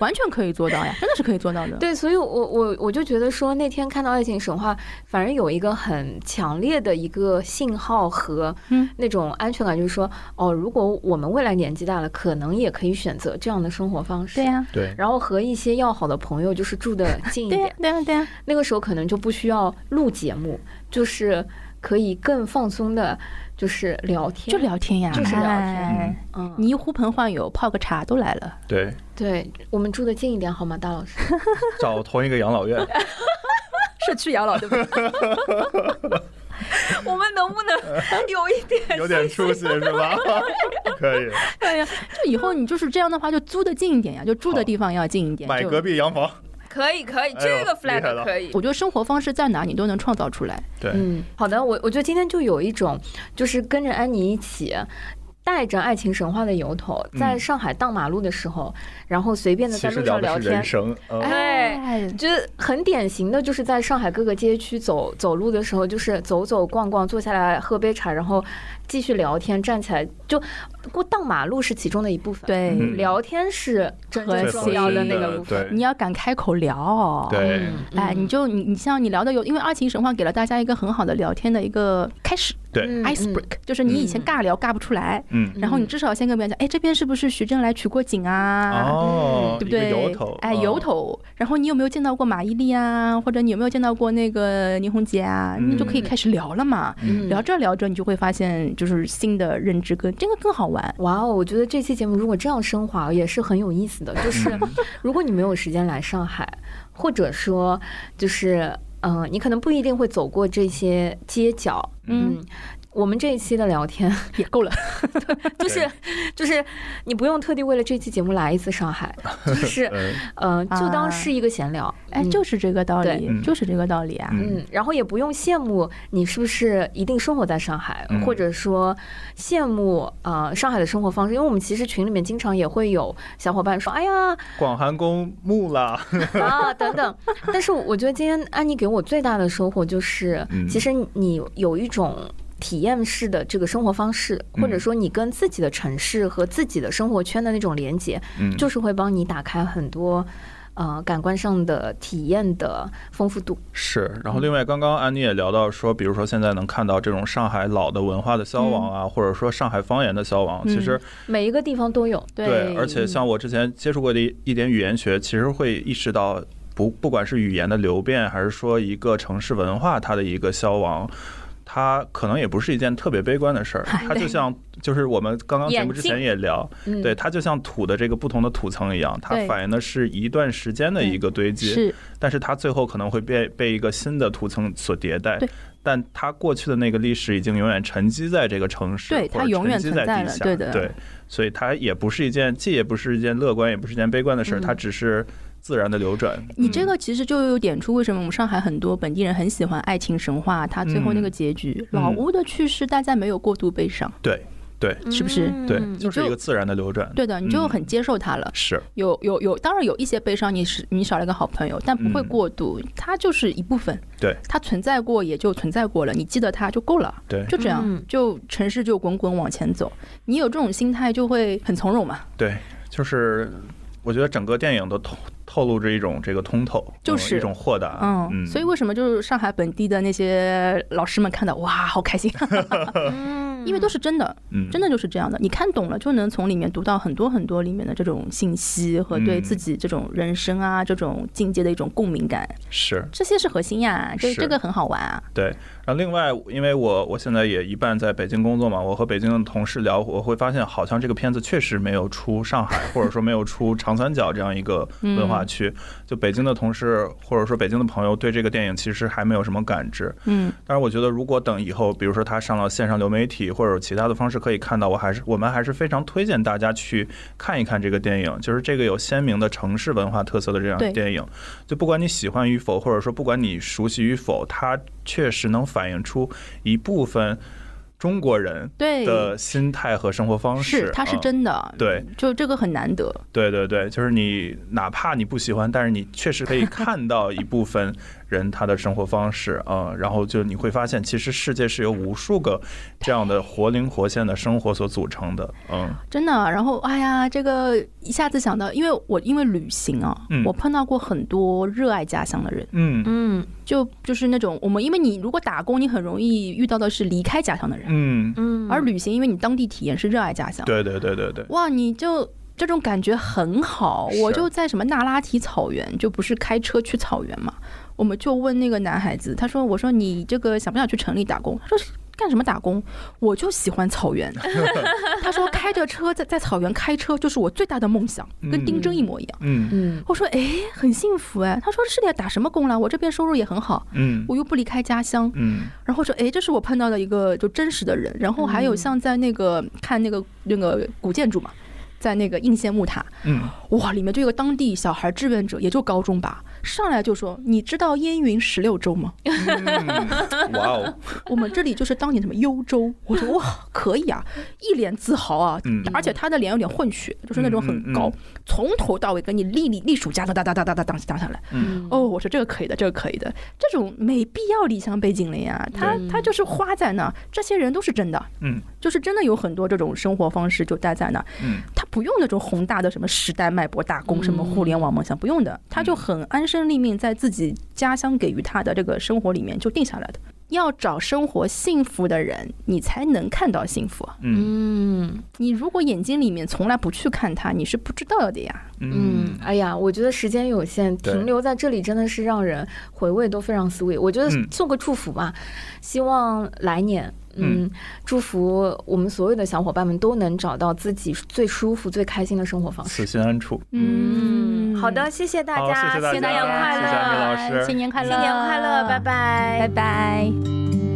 完全可以做到呀，真的是可以做到的。对，所以，我我我就觉得说，那天看到《爱情神话》，反正有一个很强烈的一个信号和那种安全感，就是说，哦，如果我们未来年纪大了，可能也可以选择这样的生活方式。对呀，对。然后和一些要好的朋友，就是住的近一点。对呀，对呀。那个时候可能就不需要录节目，就是可以更放松的。就是聊天，就聊天呀，就是聊天。嗯，你一呼朋唤友，泡个茶都来了。对，对我们住的近一点好吗，大老师？找同一个养老院，社区养老对吧？我们能不能有一点有点出息是吧？可以。对呀，就以后你就是这样的话，就租的近一点呀，就住的地方要近一点，买隔壁洋房。可以可以，这个 flag 可以。我觉得生活方式在哪你都能创造出来。对，嗯，好的，我我觉得今天就有一种，就是跟着安妮一起。带着爱情神话的由头，在上海荡马路的时候，然后随便的在路上聊天，哎，就是很典型的，就是在上海各个街区走走路的时候，就是走走逛逛，坐下来喝杯茶，然后继续聊天，站起来就过荡马路是其中的一部分，对，聊天是真正重要的那个部分，你要敢开口聊，对，哎，你就你你像你聊的有，因为爱情神话给了大家一个很好的聊天的一个开始。对，ice break 就是你以前尬聊尬不出来，嗯，然后你至少先跟别人讲，哎，这边是不是徐峥来取过景啊？哦，对不对？由头，哎，由头。然后你有没有见到过马伊琍啊？或者你有没有见到过那个倪虹洁啊？你就可以开始聊了嘛。聊着聊着，你就会发现就是新的认知跟这个更好玩。哇哦，我觉得这期节目如果这样升华也是很有意思的。就是 如果你没有时间来上海，或者说就是。嗯，你可能不一定会走过这些街角，嗯。我们这一期的聊天也够了，就是就是你不用特地为了这期节目来一次上海，就是嗯，就当是一个闲聊，哎，就是这个道理，就是这个道理啊，嗯，然后也不用羡慕你是不是一定生活在上海，或者说羡慕啊上海的生活方式，因为我们其实群里面经常也会有小伙伴说，哎呀，广寒宫木了 啊等等，但是我觉得今天安妮给我最大的收获就是，其实你有一种。体验式的这个生活方式，或者说你跟自己的城市和自己的生活圈的那种连接，嗯，就是会帮你打开很多呃感官上的体验的丰富度。是，然后另外刚刚安妮也聊到说，比如说现在能看到这种上海老的文化的消亡啊，或者说上海方言的消亡，其实每一个地方都有。对，而且像我之前接触过的一一点语言学，其实会意识到，不不管是语言的流变，还是说一个城市文化它的一个消亡。它可能也不是一件特别悲观的事儿。它就像，就是我们刚刚节目之前也聊，对它就像土的这个不同的土层一样，它反映的是一段时间的一个堆积，但是它最后可能会被被一个新的土层所迭代。但它过去的那个历史已经永远沉积在这个城市，对它永远存在了，对的，对，所以它也不是一件，既也不是一件乐观，也不是一件悲观的事儿，它只是自然的流转。你这个其实就有点出为什么我们上海很多本地人很喜欢爱情神话，它最后那个结局，老屋的去世，大家没有过度悲伤，对。对，是不是？对，就是一个自然的流转。对的，你就很接受它了。是，有有有，当然有一些悲伤，你是你少了一个好朋友，但不会过度，它就是一部分。对，它存在过也就存在过了，你记得它就够了。对，就这样，就城市就滚滚往前走，你有这种心态就会很从容嘛。对，就是我觉得整个电影都透透露着一种这个通透，就是一种豁达。嗯，所以为什么就是上海本地的那些老师们看到哇，好开心。因为都是真的，真的就是这样的。你看懂了，就能从里面读到很多很多里面的这种信息和对自己这种人生啊这种境界的一种共鸣感。是，这些是核心呀，这这个很好玩啊。对。然后另外，因为我我现在也一半在北京工作嘛，我和北京的同事聊，我会发现好像这个片子确实没有出上海，或者说没有出长三角这样一个文化区。就北京的同事或者说北京的朋友对这个电影其实还没有什么感知。嗯。但是我觉得，如果等以后，比如说他上了线上流媒体。或者其他的方式可以看到，我还是我们还是非常推荐大家去看一看这个电影，就是这个有鲜明的城市文化特色的这样电影。就不管你喜欢与否，或者说不管你熟悉与否，它确实能反映出一部分。中国人的心态和生活方式是，它是真的，对，就这个很难得。对对对，就是你哪怕你不喜欢，但是你确实可以看到一部分人他的生活方式啊，然后就你会发现，其实世界是由无数个这样的活灵活现的生活所组成的。嗯，真的。然后，哎呀，这个一下子想到，因为我因为旅行啊，我碰到过很多热爱家乡的人。嗯嗯，就就是那种我们，因为你如果打工，你很容易遇到的是离开家乡的人。嗯嗯，而旅行，因为你当地体验是热爱家乡，对对对对对，哇，你就这种感觉很好。我就在什么那拉提草原，就不是开车去草原嘛，我们就问那个男孩子，他说：“我说你这个想不想去城里打工？”他说。干什么打工？我就喜欢草原。他说开着车在在草原开车就是我最大的梦想，跟丁真一模一样。嗯嗯，我说哎，很幸福哎。他说是的，打什么工了？我这边收入也很好。嗯，我又不离开家乡。嗯，然后说哎，这是我碰到的一个就真实的人。然后还有像在那个看那个那个古建筑嘛。在那个应县木塔，嗯，哇，里面就有个当地小孩志愿者，也就高中吧，上来就说：“你知道烟云十六州吗？” 哇哦，我们这里就是当年什么幽州。我说哇，可以啊，一脸自豪啊，而且他的脸有点混血，就是那种很高，从头到尾给你立立立数加哒哒哒哒哒哒当当下来。哦，我说这个可以的，这个可以的，这种没必要理想背景了呀。他他就是花在那，这些人都是真的，嗯，就是真的有很多这种生活方式就待在那，嗯，他。不用那种宏大的什么时代脉搏大功，什么互联网梦想，不用的，他就很安身立命，在自己家乡给予他的这个生活里面就定下来的。要找生活幸福的人，你才能看到幸福。嗯，你如果眼睛里面从来不去看它，你是不知道的呀。嗯，哎呀，我觉得时间有限，停留在这里真的是让人回味都非常 sweet。我觉得做个祝福吧，希望来年。嗯，祝福我们所有的小伙伴们都能找到自己最舒服、最开心的生活方式，此心安处。嗯，好的，谢谢大家，新年快乐，谢谢新年快乐，新年快乐，拜拜，拜拜。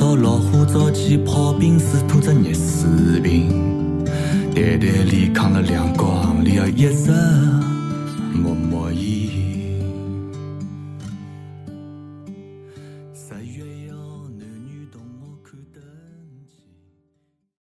到老虎灶去泡冰水，吐着热水瓶，袋袋里扛了两缸，里要一直。